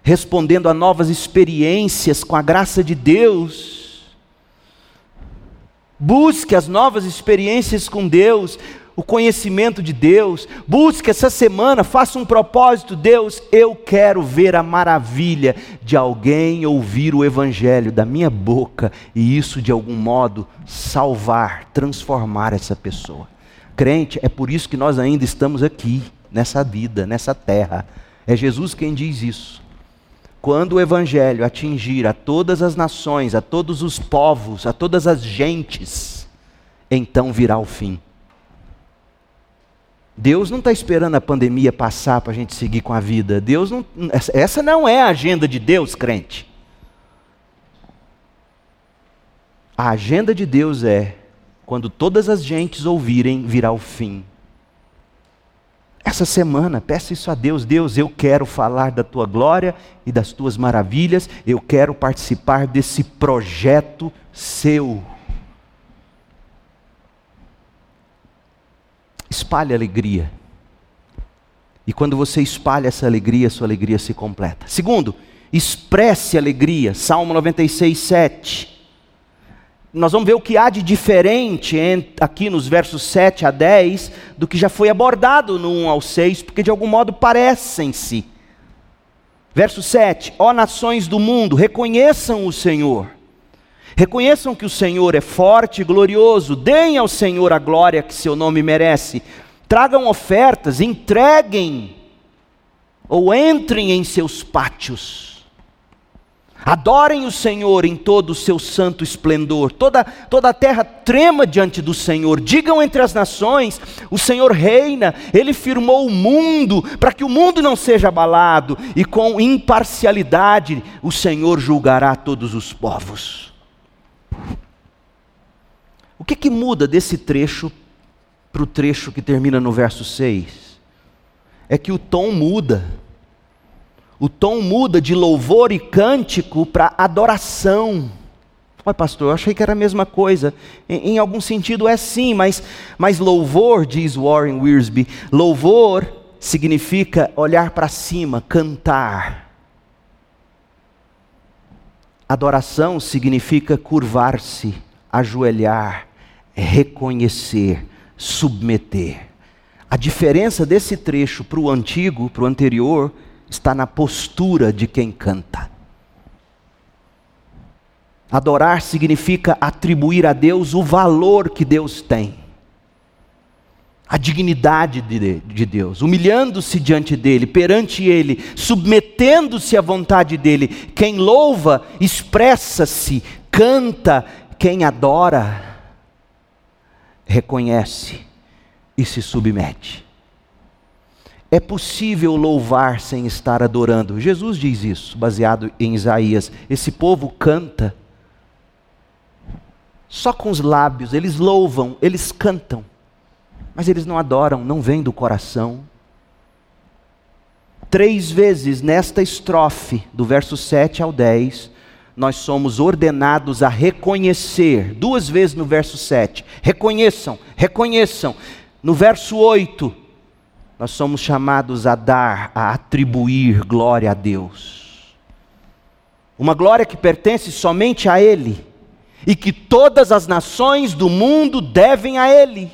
respondendo a novas experiências com a graça de Deus. Busque as novas experiências com Deus, o conhecimento de Deus. Busque essa semana, faça um propósito, Deus, eu quero ver a maravilha de alguém ouvir o evangelho da minha boca e isso de algum modo salvar, transformar essa pessoa. Crente, é por isso que nós ainda estamos aqui, nessa vida, nessa terra. É Jesus quem diz isso. Quando o evangelho atingir a todas as nações, a todos os povos, a todas as gentes, então virá o fim. Deus não está esperando a pandemia passar para a gente seguir com a vida. Deus não, essa não é a agenda de Deus, crente. A agenda de Deus é quando todas as gentes ouvirem, virá o fim. Essa semana, peça isso a Deus. Deus, eu quero falar da tua glória e das tuas maravilhas. Eu quero participar desse projeto seu. Espalhe alegria. E quando você espalha essa alegria, sua alegria se completa. Segundo, expresse alegria. Salmo 96, 7. Nós vamos ver o que há de diferente aqui nos versos 7 a 10 do que já foi abordado no 1 ao 6, porque de algum modo parecem-se. Verso 7: Ó nações do mundo, reconheçam o Senhor Reconheçam que o Senhor é forte e glorioso, deem ao Senhor a glória que seu nome merece, tragam ofertas, entreguem ou entrem em seus pátios. Adorem o Senhor em todo o seu santo esplendor. Toda, toda a terra trema diante do Senhor. Digam entre as nações: o Senhor reina, ele firmou o mundo, para que o mundo não seja abalado, e com imparcialidade o Senhor julgará todos os povos. O que, que muda desse trecho para o trecho que termina no verso 6? É que o tom muda. O tom muda de louvor e cântico para adoração. Olha, pastor, eu achei que era a mesma coisa. Em, em, algum sentido é sim, mas, mas louvor, diz Warren Wiersbe, louvor significa olhar para cima, cantar. Adoração significa curvar-se, ajoelhar, reconhecer, submeter. A diferença desse trecho para o antigo, para o anterior, está na postura de quem canta. Adorar significa atribuir a Deus o valor que Deus tem, a dignidade de, de Deus, humilhando-se diante dEle, perante Ele, submetendo-se à vontade dEle. Quem louva, expressa-se, canta, quem adora, reconhece e se submete. É possível louvar sem estar adorando. Jesus diz isso, baseado em Isaías. Esse povo canta só com os lábios, eles louvam, eles cantam, mas eles não adoram, não vem do coração. Três vezes nesta estrofe, do verso 7 ao 10, nós somos ordenados a reconhecer, duas vezes no verso 7, reconheçam, reconheçam. No verso 8, nós somos chamados a dar, a atribuir glória a Deus. Uma glória que pertence somente a Ele e que todas as nações do mundo devem a Ele.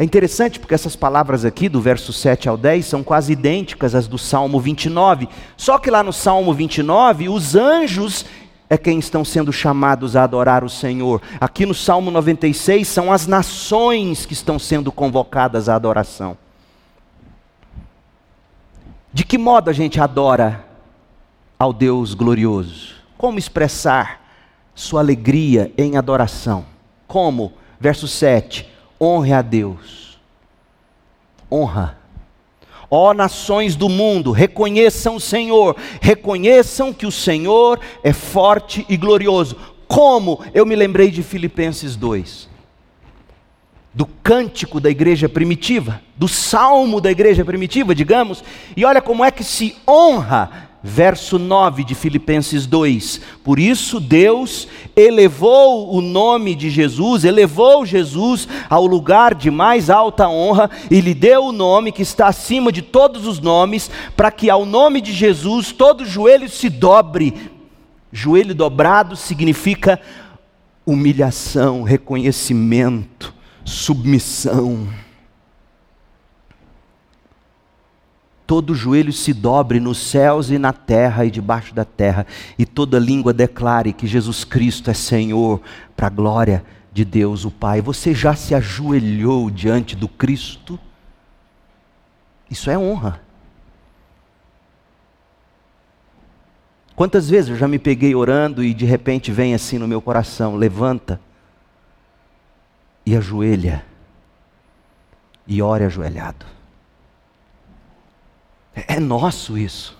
É interessante porque essas palavras aqui, do verso 7 ao 10, são quase idênticas às do Salmo 29. Só que lá no Salmo 29, os anjos é quem estão sendo chamados a adorar o Senhor. Aqui no Salmo 96, são as nações que estão sendo convocadas à adoração. De que modo a gente adora ao Deus glorioso? Como expressar sua alegria em adoração? Como? Verso 7 honre a Deus. Honra. Ó nações do mundo, reconheçam o Senhor, reconheçam que o Senhor é forte e glorioso. Como eu me lembrei de Filipenses 2, do cântico da igreja primitiva, do salmo da igreja primitiva, digamos, e olha como é que se honra verso 9 de Filipenses 2. Por isso Deus elevou o nome de Jesus, elevou Jesus ao lugar de mais alta honra e lhe deu o nome que está acima de todos os nomes, para que ao nome de Jesus todo joelho se dobre. Joelho dobrado significa humilhação, reconhecimento, submissão. Todo joelho se dobre nos céus e na terra e debaixo da terra, e toda língua declare que Jesus Cristo é Senhor, para a glória de Deus o Pai. Você já se ajoelhou diante do Cristo? Isso é honra. Quantas vezes eu já me peguei orando e de repente vem assim no meu coração: levanta e ajoelha, e ore ajoelhado. É nosso isso.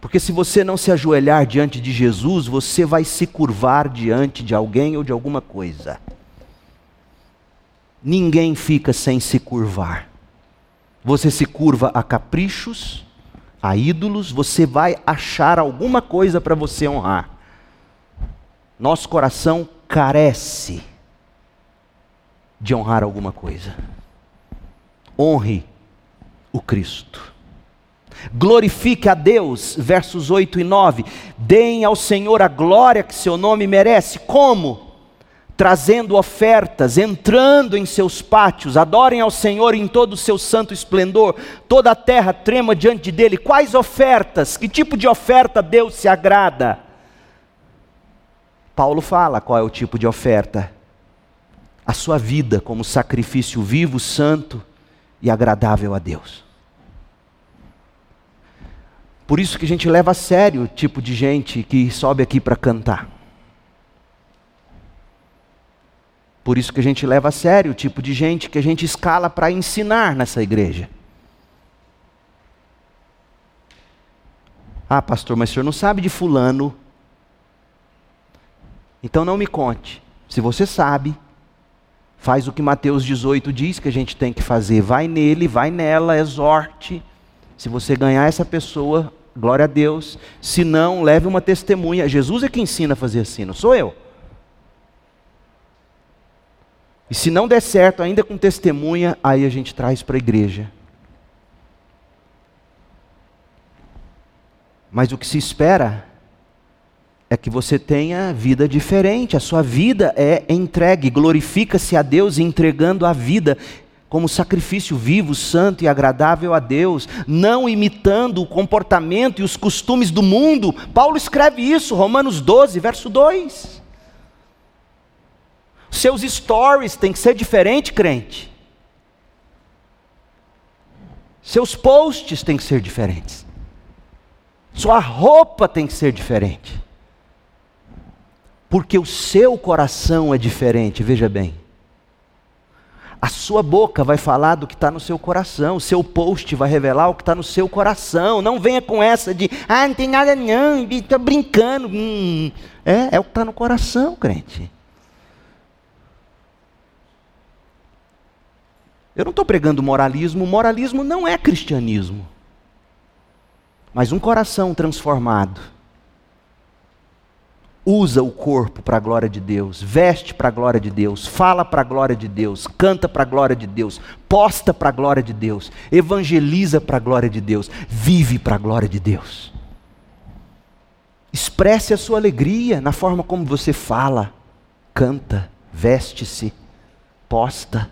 Porque se você não se ajoelhar diante de Jesus, você vai se curvar diante de alguém ou de alguma coisa. Ninguém fica sem se curvar. Você se curva a caprichos, a ídolos, você vai achar alguma coisa para você honrar. Nosso coração carece de honrar alguma coisa. Honre o Cristo. Glorifique a Deus, versos 8 e 9. Deem ao Senhor a glória que seu nome merece. Como? Trazendo ofertas, entrando em seus pátios, adorem ao Senhor em todo o seu santo esplendor, toda a terra trema diante dele. Quais ofertas? Que tipo de oferta Deus se agrada? Paulo fala qual é o tipo de oferta: a sua vida como sacrifício vivo, santo e agradável a Deus. Por isso que a gente leva a sério o tipo de gente que sobe aqui para cantar. Por isso que a gente leva a sério o tipo de gente que a gente escala para ensinar nessa igreja. Ah, pastor, mas o senhor não sabe de fulano. Então não me conte. Se você sabe, faz o que Mateus 18 diz que a gente tem que fazer. Vai nele, vai nela, exorte se você ganhar essa pessoa, glória a Deus. Se não, leve uma testemunha. Jesus é quem ensina a fazer assim, não sou eu. E se não der certo, ainda com testemunha, aí a gente traz para a igreja. Mas o que se espera é que você tenha vida diferente, a sua vida é entregue, glorifica-se a Deus entregando a vida como sacrifício vivo, santo e agradável a Deus, não imitando o comportamento e os costumes do mundo. Paulo escreve isso, Romanos 12, verso 2. Seus stories têm que ser diferente, crente. Seus posts têm que ser diferentes. Sua roupa tem que ser diferente. porque o seu coração é diferente, veja bem. A sua boca vai falar do que está no seu coração, o seu post vai revelar o que está no seu coração. Não venha com essa de, ah, não tem nada não, estou brincando. Hum, é, é o que está no coração, crente. Eu não estou pregando moralismo, moralismo não é cristianismo. Mas um coração transformado usa o corpo para a glória de Deus, veste para a glória de Deus, fala para a glória de Deus, canta para a glória de Deus, posta para a glória de Deus, evangeliza para a glória de Deus, vive para a glória de Deus. Expresse a sua alegria na forma como você fala, canta, veste-se, posta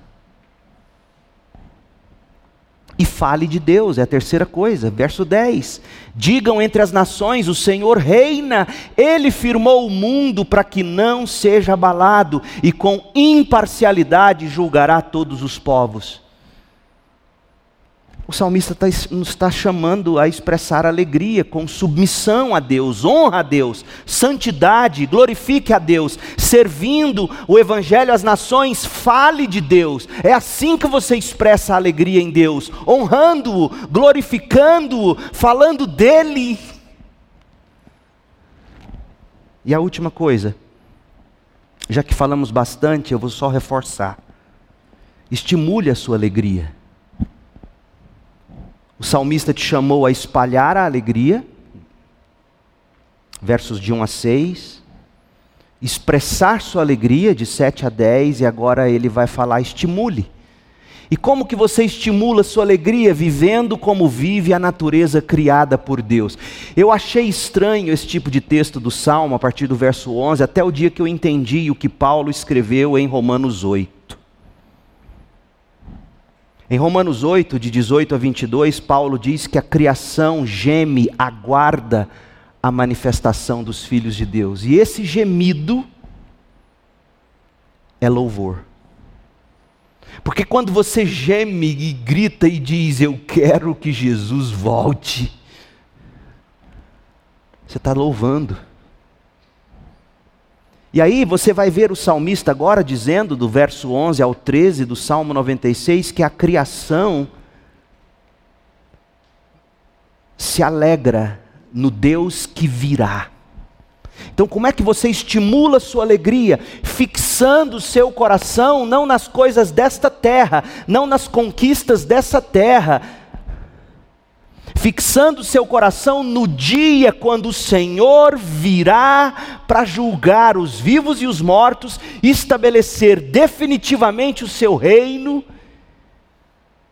e fale de Deus, é a terceira coisa. Verso 10: Digam entre as nações: o Senhor reina, ele firmou o mundo para que não seja abalado, e com imparcialidade julgará todos os povos. O salmista tá, nos está chamando a expressar alegria com submissão a Deus, honra a Deus, santidade, glorifique a Deus, servindo o Evangelho às nações, fale de Deus. É assim que você expressa a alegria em Deus, honrando-o, glorificando-o, falando dele. E a última coisa, já que falamos bastante, eu vou só reforçar. Estimule a sua alegria. O salmista te chamou a espalhar a alegria, versos de 1 a 6, expressar sua alegria, de 7 a 10, e agora ele vai falar: estimule. E como que você estimula sua alegria? Vivendo como vive a natureza criada por Deus. Eu achei estranho esse tipo de texto do Salmo, a partir do verso 11, até o dia que eu entendi o que Paulo escreveu em Romanos 8. Em Romanos 8, de 18 a 22, Paulo diz que a criação geme, aguarda a manifestação dos filhos de Deus. E esse gemido é louvor. Porque quando você geme e grita e diz, Eu quero que Jesus volte, você está louvando. E aí você vai ver o salmista agora dizendo, do verso 11 ao 13 do Salmo 96, que a criação se alegra no Deus que virá. Então, como é que você estimula sua alegria? Fixando seu coração não nas coisas desta terra, não nas conquistas dessa terra, fixando seu coração no dia quando o Senhor virá para julgar os vivos e os mortos, estabelecer definitivamente o seu reino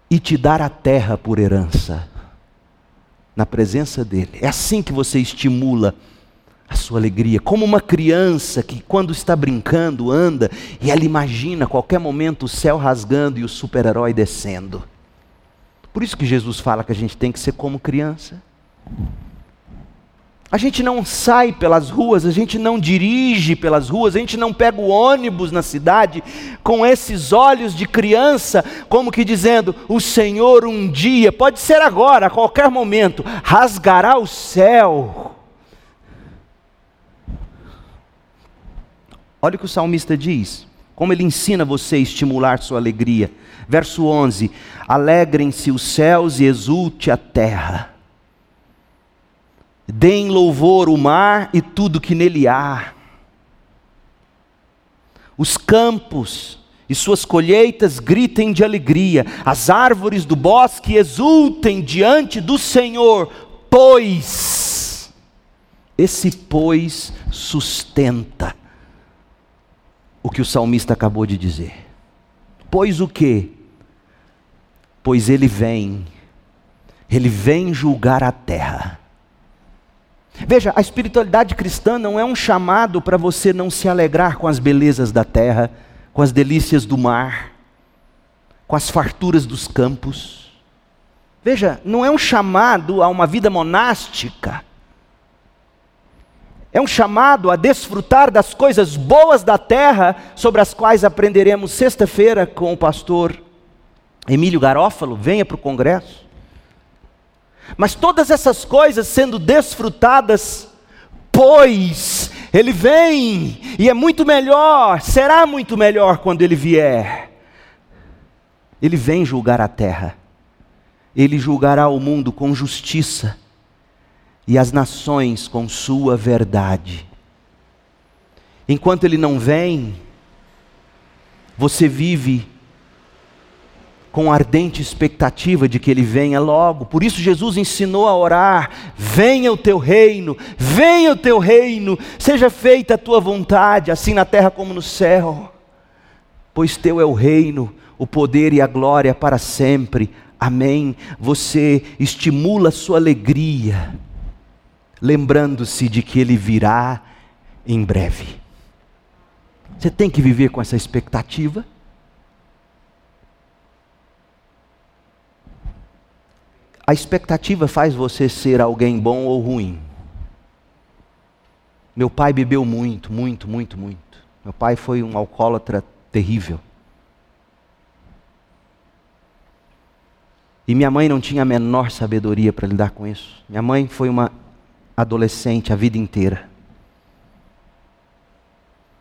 e te dar a terra por herança, na presença dEle. É assim que você estimula a sua alegria, como uma criança que, quando está brincando, anda e ela imagina a qualquer momento o céu rasgando e o super-herói descendo. Por isso que Jesus fala que a gente tem que ser como criança. A gente não sai pelas ruas, a gente não dirige pelas ruas, a gente não pega o ônibus na cidade com esses olhos de criança, como que dizendo: o Senhor um dia, pode ser agora, a qualquer momento, rasgará o céu. Olha o que o salmista diz, como ele ensina você a estimular sua alegria. Verso 11: Alegrem-se os céus e exulte a terra. Deem louvor o mar e tudo que nele há. Os campos e suas colheitas gritem de alegria, as árvores do bosque exultem diante do Senhor, pois, esse pois sustenta o que o salmista acabou de dizer. Pois o que? pois ele vem, ele vem julgar a terra. Veja, a espiritualidade cristã não é um chamado para você não se alegrar com as belezas da terra, com as delícias do mar, com as farturas dos campos. Veja, não é um chamado a uma vida monástica. É um chamado a desfrutar das coisas boas da terra, sobre as quais aprenderemos sexta-feira com o pastor Emílio Garófalo, venha para o congresso. Mas todas essas coisas sendo desfrutadas, pois ele vem e é muito melhor, será muito melhor quando ele vier. Ele vem julgar a terra, ele julgará o mundo com justiça e as nações com sua verdade. Enquanto ele não vem, você vive com ardente expectativa de que ele venha logo. Por isso Jesus ensinou a orar: venha o teu reino, venha o teu reino, seja feita a tua vontade, assim na terra como no céu. Pois teu é o reino, o poder e a glória para sempre. Amém. Você estimula a sua alegria, lembrando-se de que ele virá em breve. Você tem que viver com essa expectativa. A expectativa faz você ser alguém bom ou ruim. Meu pai bebeu muito, muito, muito, muito. Meu pai foi um alcoólatra terrível. E minha mãe não tinha a menor sabedoria para lidar com isso. Minha mãe foi uma adolescente a vida inteira.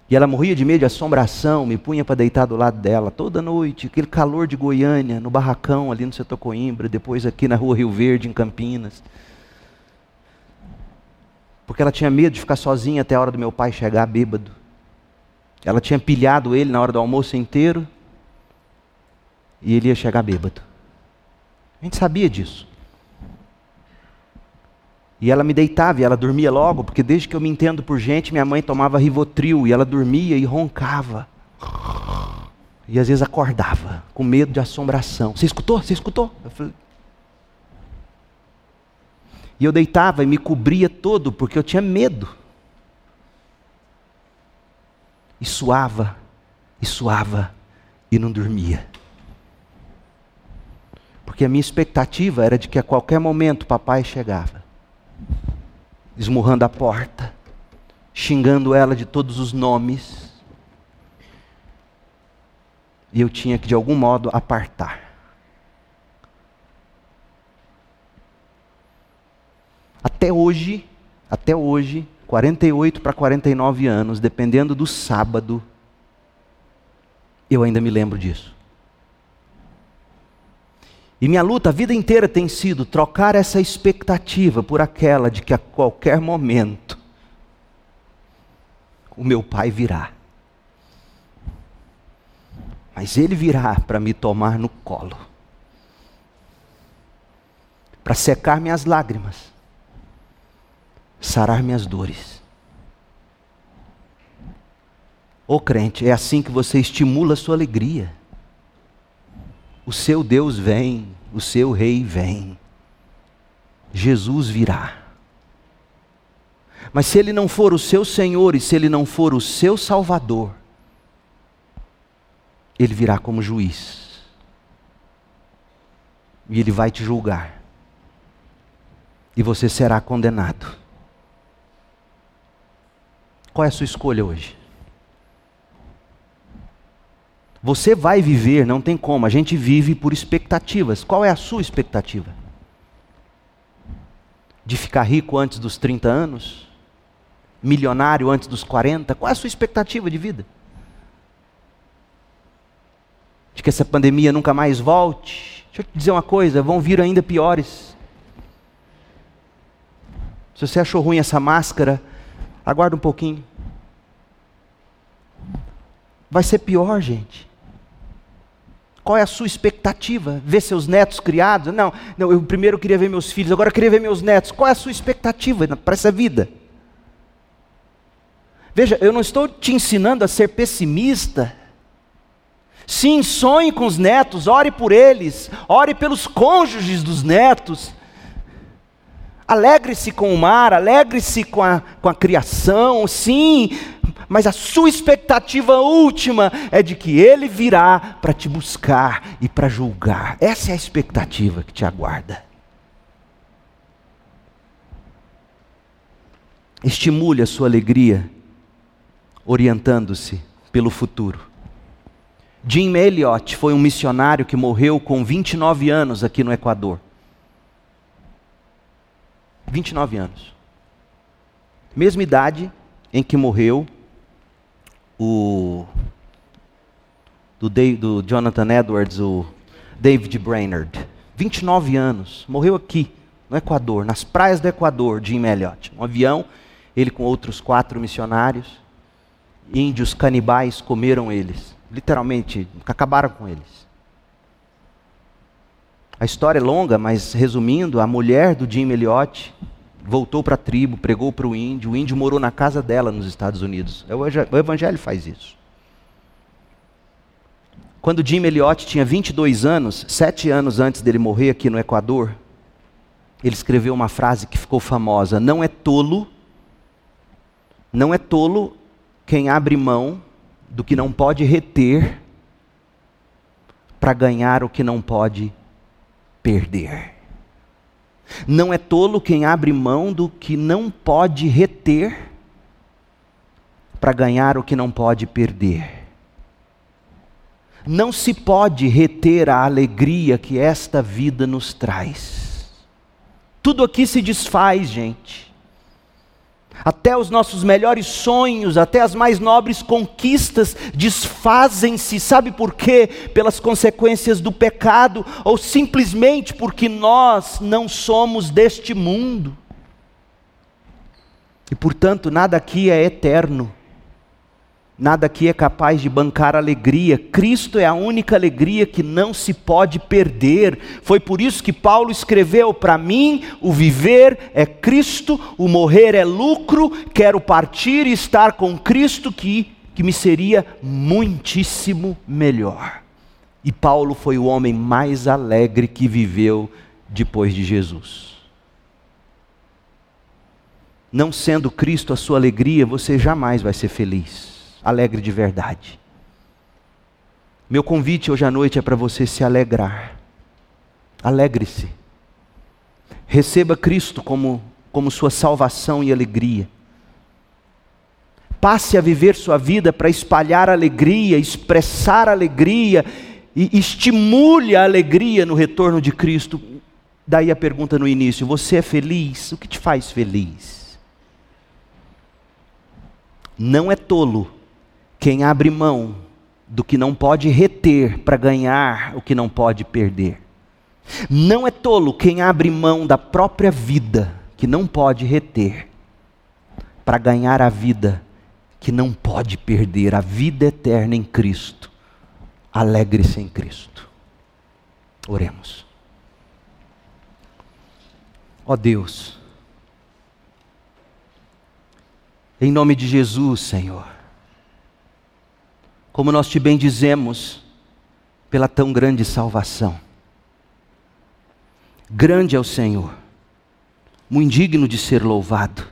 E ela morria de medo de assombração, me punha para deitar do lado dela toda noite, aquele calor de Goiânia, no barracão ali no setor Coimbra, depois aqui na rua Rio Verde, em Campinas. Porque ela tinha medo de ficar sozinha até a hora do meu pai chegar bêbado. Ela tinha pilhado ele na hora do almoço inteiro e ele ia chegar bêbado. A gente sabia disso. E ela me deitava e ela dormia logo, porque desde que eu me entendo por gente, minha mãe tomava Rivotril e ela dormia e roncava. E às vezes acordava, com medo de assombração. Você escutou? Você escutou? Eu falei... E eu deitava e me cobria todo, porque eu tinha medo. E suava, e suava, e não dormia. Porque a minha expectativa era de que a qualquer momento papai chegava esmurrando a porta, xingando ela de todos os nomes. E eu tinha que, de algum modo, apartar. Até hoje, até hoje, 48 para 49 anos, dependendo do sábado, eu ainda me lembro disso. E minha luta a vida inteira tem sido trocar essa expectativa por aquela de que a qualquer momento o meu pai virá. Mas ele virá para me tomar no colo, para secar minhas lágrimas, sarar minhas dores. Ô oh, crente, é assim que você estimula a sua alegria. O seu Deus vem, o seu rei vem. Jesus virá. Mas se ele não for o seu Senhor e se ele não for o seu Salvador, ele virá como juiz. E ele vai te julgar. E você será condenado. Qual é a sua escolha hoje? Você vai viver, não tem como, a gente vive por expectativas. Qual é a sua expectativa? De ficar rico antes dos 30 anos? Milionário antes dos 40? Qual é a sua expectativa de vida? De que essa pandemia nunca mais volte? Deixa eu te dizer uma coisa: vão vir ainda piores. Se você achou ruim essa máscara, aguarda um pouquinho. Vai ser pior, gente. Qual é a sua expectativa? Ver seus netos criados? Não, não, eu primeiro queria ver meus filhos, agora eu queria ver meus netos. Qual é a sua expectativa para essa vida? Veja, eu não estou te ensinando a ser pessimista. Sim, sonhe com os netos, ore por eles, ore pelos cônjuges dos netos. Alegre-se com o mar, alegre-se com a, com a criação, sim, mas a sua expectativa última é de que Ele virá para te buscar e para julgar. Essa é a expectativa que te aguarda. Estimule a sua alegria, orientando-se pelo futuro. Jim Elliot foi um missionário que morreu com 29 anos aqui no Equador. 29 anos. Mesma idade em que morreu o do, Dave, do Jonathan Edwards, o David Brainerd. 29 anos, morreu aqui, no Equador, nas praias do Equador, Jim Elliot. Um avião, ele com outros quatro missionários, índios canibais comeram eles. Literalmente, acabaram com eles. A história é longa, mas resumindo, a mulher do Jim Elliot voltou para a tribo, pregou para o índio, o índio morou na casa dela nos Estados Unidos. É o Evangelho faz isso. Quando Jim Elliot tinha 22 anos, sete anos antes dele morrer aqui no Equador, ele escreveu uma frase que ficou famosa: Não é tolo, não é tolo quem abre mão do que não pode reter para ganhar o que não pode perder. Não é tolo quem abre mão do que não pode reter para ganhar o que não pode perder. Não se pode reter a alegria que esta vida nos traz. Tudo aqui se desfaz, gente. Até os nossos melhores sonhos, até as mais nobres conquistas desfazem-se, sabe por quê? Pelas consequências do pecado, ou simplesmente porque nós não somos deste mundo. E portanto, nada aqui é eterno. Nada aqui é capaz de bancar alegria. Cristo é a única alegria que não se pode perder. Foi por isso que Paulo escreveu: para mim, o viver é Cristo, o morrer é lucro. Quero partir e estar com Cristo, que, que me seria muitíssimo melhor. E Paulo foi o homem mais alegre que viveu depois de Jesus. Não sendo Cristo a sua alegria, você jamais vai ser feliz alegre de verdade. Meu convite hoje à noite é para você se alegrar. Alegre-se. Receba Cristo como, como sua salvação e alegria. Passe a viver sua vida para espalhar alegria, expressar alegria e estimule a alegria no retorno de Cristo. Daí a pergunta no início: você é feliz? O que te faz feliz? Não é tolo quem abre mão do que não pode reter para ganhar o que não pode perder. Não é tolo quem abre mão da própria vida que não pode reter para ganhar a vida que não pode perder, a vida eterna em Cristo. Alegre-se em Cristo. Oremos. Ó oh Deus, em nome de Jesus, Senhor como nós te bendizemos pela tão grande salvação. Grande é o Senhor, muito digno de ser louvado,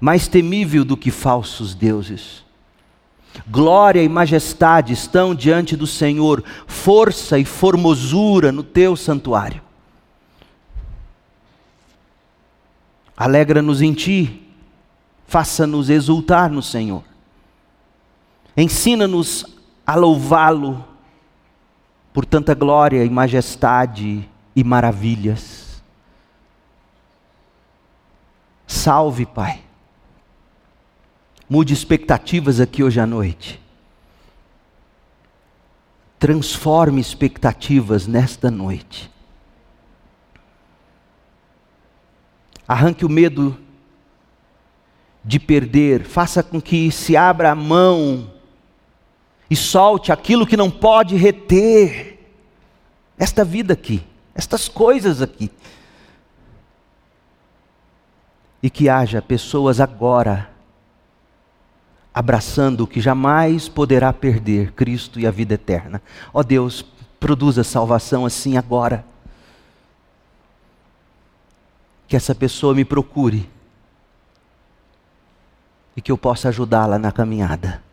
mais temível do que falsos deuses. Glória e majestade estão diante do Senhor, força e formosura no teu santuário. Alegra-nos em ti, faça-nos exultar no Senhor. Ensina-nos a louvá-lo por tanta glória e majestade e maravilhas. Salve, Pai. Mude expectativas aqui hoje à noite. Transforme expectativas nesta noite. Arranque o medo de perder, faça com que se abra a mão e solte aquilo que não pode reter. Esta vida aqui, estas coisas aqui. E que haja pessoas agora abraçando o que jamais poderá perder, Cristo e a vida eterna. Ó oh Deus, produza salvação assim agora. Que essa pessoa me procure e que eu possa ajudá-la na caminhada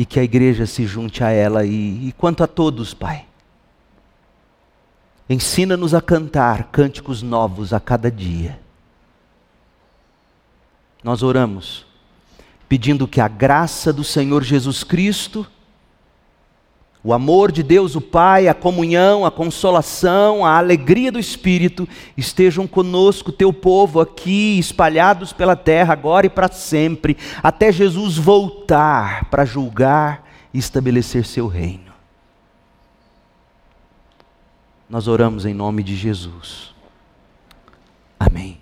e que a igreja se junte a ela. E, e quanto a todos, Pai, ensina-nos a cantar cânticos novos a cada dia. Nós oramos, pedindo que a graça do Senhor Jesus Cristo, o amor de Deus, o Pai, a comunhão, a consolação, a alegria do Espírito estejam conosco, teu povo aqui, espalhados pela terra, agora e para sempre, até Jesus voltar para julgar e estabelecer seu reino. Nós oramos em nome de Jesus. Amém.